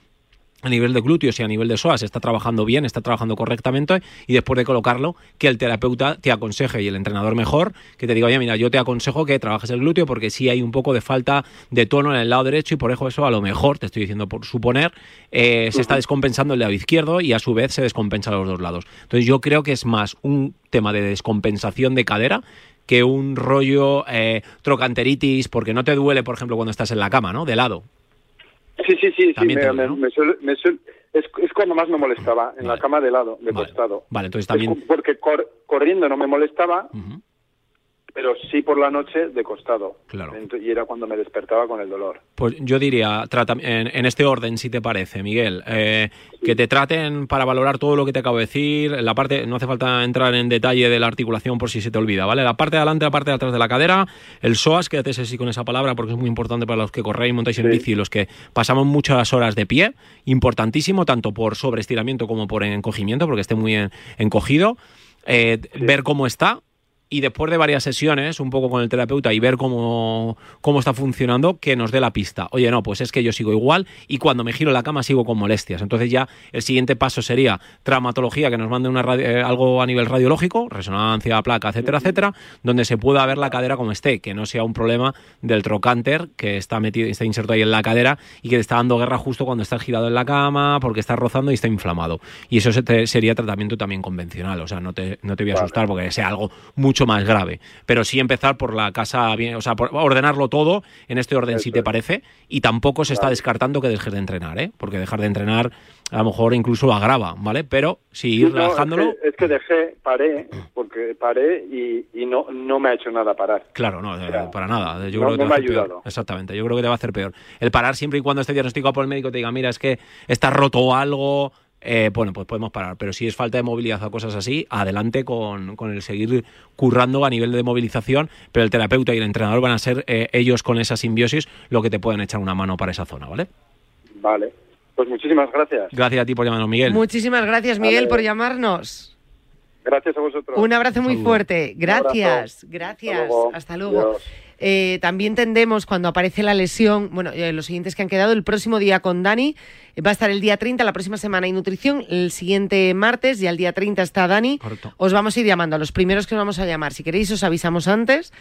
a nivel de glúteos y a nivel de psoas está trabajando bien, está trabajando correctamente y después de colocarlo, que el terapeuta te aconseje y el entrenador mejor, que te diga, oye, mira, yo te aconsejo que trabajes el glúteo porque sí hay un poco de falta de tono en el lado derecho y por eso eso a lo mejor, te estoy diciendo por suponer, eh, se está descompensando el lado izquierdo y a su vez se descompensa los dos lados. Entonces yo creo que es más un tema de descompensación de cadera que un rollo eh, trocanteritis, porque no te duele, por ejemplo, cuando estás en la cama, ¿no? De lado. Sí, sí, sí, sí me, te duele, me- ¿no? me suele- me suele- es, es cuando más me molestaba, en la cama de lado, de costado. Vale, entonces Es también... porque cor- corriendo no me molestaba, pero sí por la noche de costado. Claro. Y era cuando me despertaba con el dolor. Pues yo diría, trata, en, en este orden, si te parece, Miguel, eh, que te traten para valorar todo lo que te acabo de decir. La parte, no hace falta entrar en detalle de la articulación por si se te olvida, ¿vale? La parte de adelante, la parte de atrás de la cadera, el psoas, quédate así con esa palabra porque es muy importante para los que corréis, montáis en bici, los que pasamos muchas horas de pie, importantísimo, tanto por sobreestiramiento como por encogimiento, porque esté muy en- encogido. Eh, Ver cómo está, y después de varias sesiones, un poco con el terapeuta y ver cómo, cómo está funcionando, que nos dé la pista. Oye, no, pues es que yo sigo igual y cuando me giro la cama sigo con molestias. Entonces ya el siguiente paso sería traumatología, que nos mande una radio- eh, algo a nivel radiológico, resonancia, placa, etcétera, etcétera, donde se pueda ver la cadera como esté, que no sea un problema del trocánter que está metido, está inserto ahí en la cadera y que te está dando guerra justo cuando estás girado en la cama, porque está rozando y está inflamado. Y eso sería tratamiento también convencional, o sea, no te, no te voy a Vale. asustar porque sea algo mucho más grave. Pero sí empezar por la casa bien, o sea, por ordenarlo todo en este orden, si te parece, y tampoco se está descartando que dejes de entrenar, ¿eh? Porque dejar de entrenar a lo mejor incluso lo agrava, ¿vale? Pero sí ir No, relajándolo. Es que, es que dejé, paré, porque paré y, y no, no me ha hecho nada parar. Claro, no, eh, para nada. Yo no- creo que te no va me ha peor. ayudado. Exactamente, yo creo que te va a hacer peor. El parar siempre y cuando esté diagnosticado por el médico te diga, mira, es que está roto algo, eh, bueno, pues podemos parar. Pero si es falta de movilidad o cosas así, adelante con, con el seguir currando a nivel de movilización, pero el terapeuta y el entrenador van a ser eh, ellos con esa simbiosis lo que te pueden echar una mano para esa zona, ¿vale? Vale. Pues muchísimas gracias. Gracias a ti por llamarnos, Miguel. Muchísimas gracias, Miguel, Vale. por llamarnos. Gracias a vosotros. Un abrazo muy saludo. fuerte. Gracias, gracias. luego. Hasta luego. Eh, también tendemos cuando aparece la lesión, bueno, eh, los siguientes que han quedado, el próximo día con Dani, eh, va a estar el día 30, la próxima semana hay nutrición, el siguiente martes, y al día 30 está Dani. Os vamos a ir llamando, a los primeros que os vamos a llamar. Si queréis, os avisamos antes.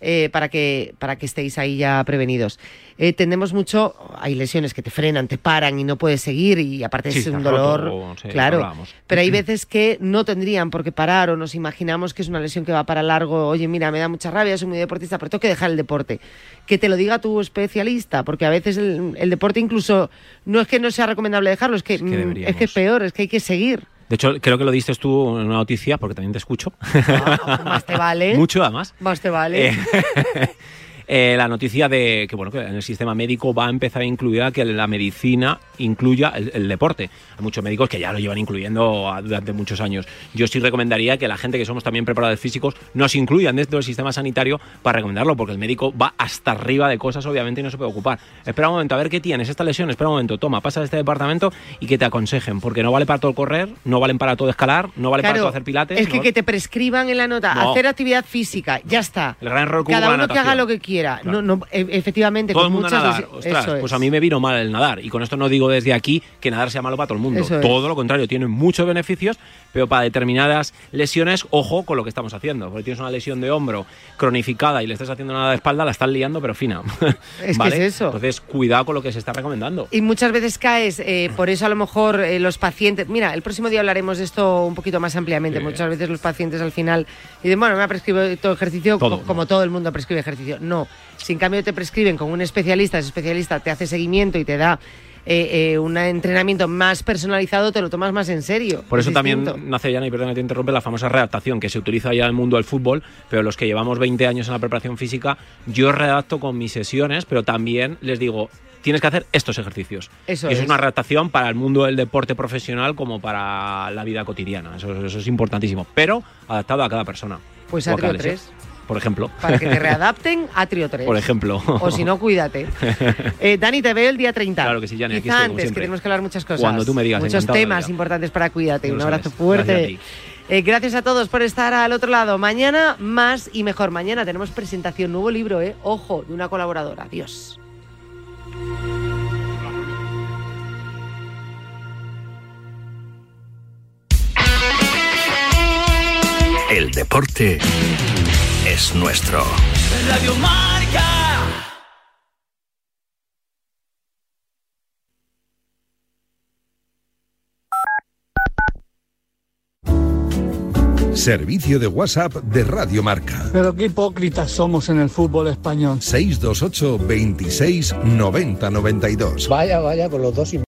Eh, para, que, para que estéis ahí ya prevenidos. Eh, tendemos mucho, hay lesiones que te frenan, te paran y no puedes seguir y aparte Sí, es un roto, dolor, o- sí, claro, hablábamos. pero hay veces que no tendrían por qué parar o nos imaginamos que es una lesión que va para largo. Oye, mira, me da mucha rabia, soy muy deportista, pero tengo que dejar el deporte. Que te lo diga tu especialista, porque a veces el, el deporte incluso no es que no sea recomendable dejarlo, es que, mm, es que, es peor, es que hay que seguir. De hecho, creo que lo diste tú en una noticia, porque también te escucho. Más te vale. <laughs> Mucho, además. Más te vale. Eh, eh, la noticia de que bueno que en el sistema médico va a empezar a incluir a que la medicina incluya el, el deporte. Hay muchos médicos que ya lo llevan incluyendo durante muchos años. Yo sí recomendaría que la gente que somos también preparadores físicos nos incluyan dentro del sistema sanitario para recomendarlo, porque el médico va hasta arriba de cosas, obviamente, y no se puede ocupar. Espera un momento, a ver qué tienes, esta lesión, espera un momento, toma, pasa a este departamento y que te aconsejen, porque no vale para todo correr, no valen para todo escalar, no vale para todo hacer pilates. es que no- que te prescriban en la nota No. hacer actividad física, ya está. El gran error Cada uno que haga lo que quiera. No, no, e- efectivamente, todo con el mundo muchas nadar. Ostras, pues es. a mí me vino mal el nadar. Y con esto no digo desde aquí que nadar sea malo para todo el mundo. Eso es. todo lo contrario, tiene muchos beneficios, pero para determinadas lesiones, ojo con lo que estamos haciendo. Porque tienes una lesión de hombro cronificada y le estás haciendo nada de espalda, la estás liando, pero fina. Es que <laughs> ¿Vale? es eso. Entonces, cuidado con lo que se está recomendando. Y muchas veces caes, eh, por eso a lo mejor eh, los pacientes. Mira, el próximo día hablaremos de esto un poquito más ampliamente. Sí. Muchas veces los pacientes al final dicen, bueno, me ha prescrito todo ejercicio Todo, como todo el mundo prescribe ejercicio. No, si en cambio te prescriben con un especialista, ese especialista te hace seguimiento y te da eh, eh, un entrenamiento más personalizado, te lo tomas más en serio. Por Es eso también nace ya, y perdón que te interrumpe, la famosa readaptación que se utiliza ya en el mundo del fútbol, pero los que llevamos 20 años en la preparación física, yo redacto con mis sesiones, pero también les digo, tienes que hacer estos ejercicios. Eso eso es. es una readaptación para el mundo del deporte profesional como para la vida cotidiana. Eso, eso es importantísimo, pero adaptado a cada persona. Pues a Atrio cada lesión, 3. Por ejemplo. Para que te <laughs> readapten a Trio 3. Por ejemplo. O si no, cuídate. <laughs> Eh, Dani, te veo el día 30. Claro que sí, Jani, aquí estoy, antes, que tenemos que hablar muchas cosas. Cuando tú me digas, Muchos temas importantes para cuídate. Un abrazo sabes. fuerte. Gracias a ti. Eh, gracias a todos por estar al otro lado. Mañana más y mejor. Mañana tenemos presentación, nuevo libro, ¿eh? Ojo, de una colaboradora. Adiós. El deporte es nuestro. Radio Marca. Servicio de WhatsApp de Radio Marca. Pero qué hipócritas somos en el fútbol español. 628 26 90 92. Vaya, vaya, con los dos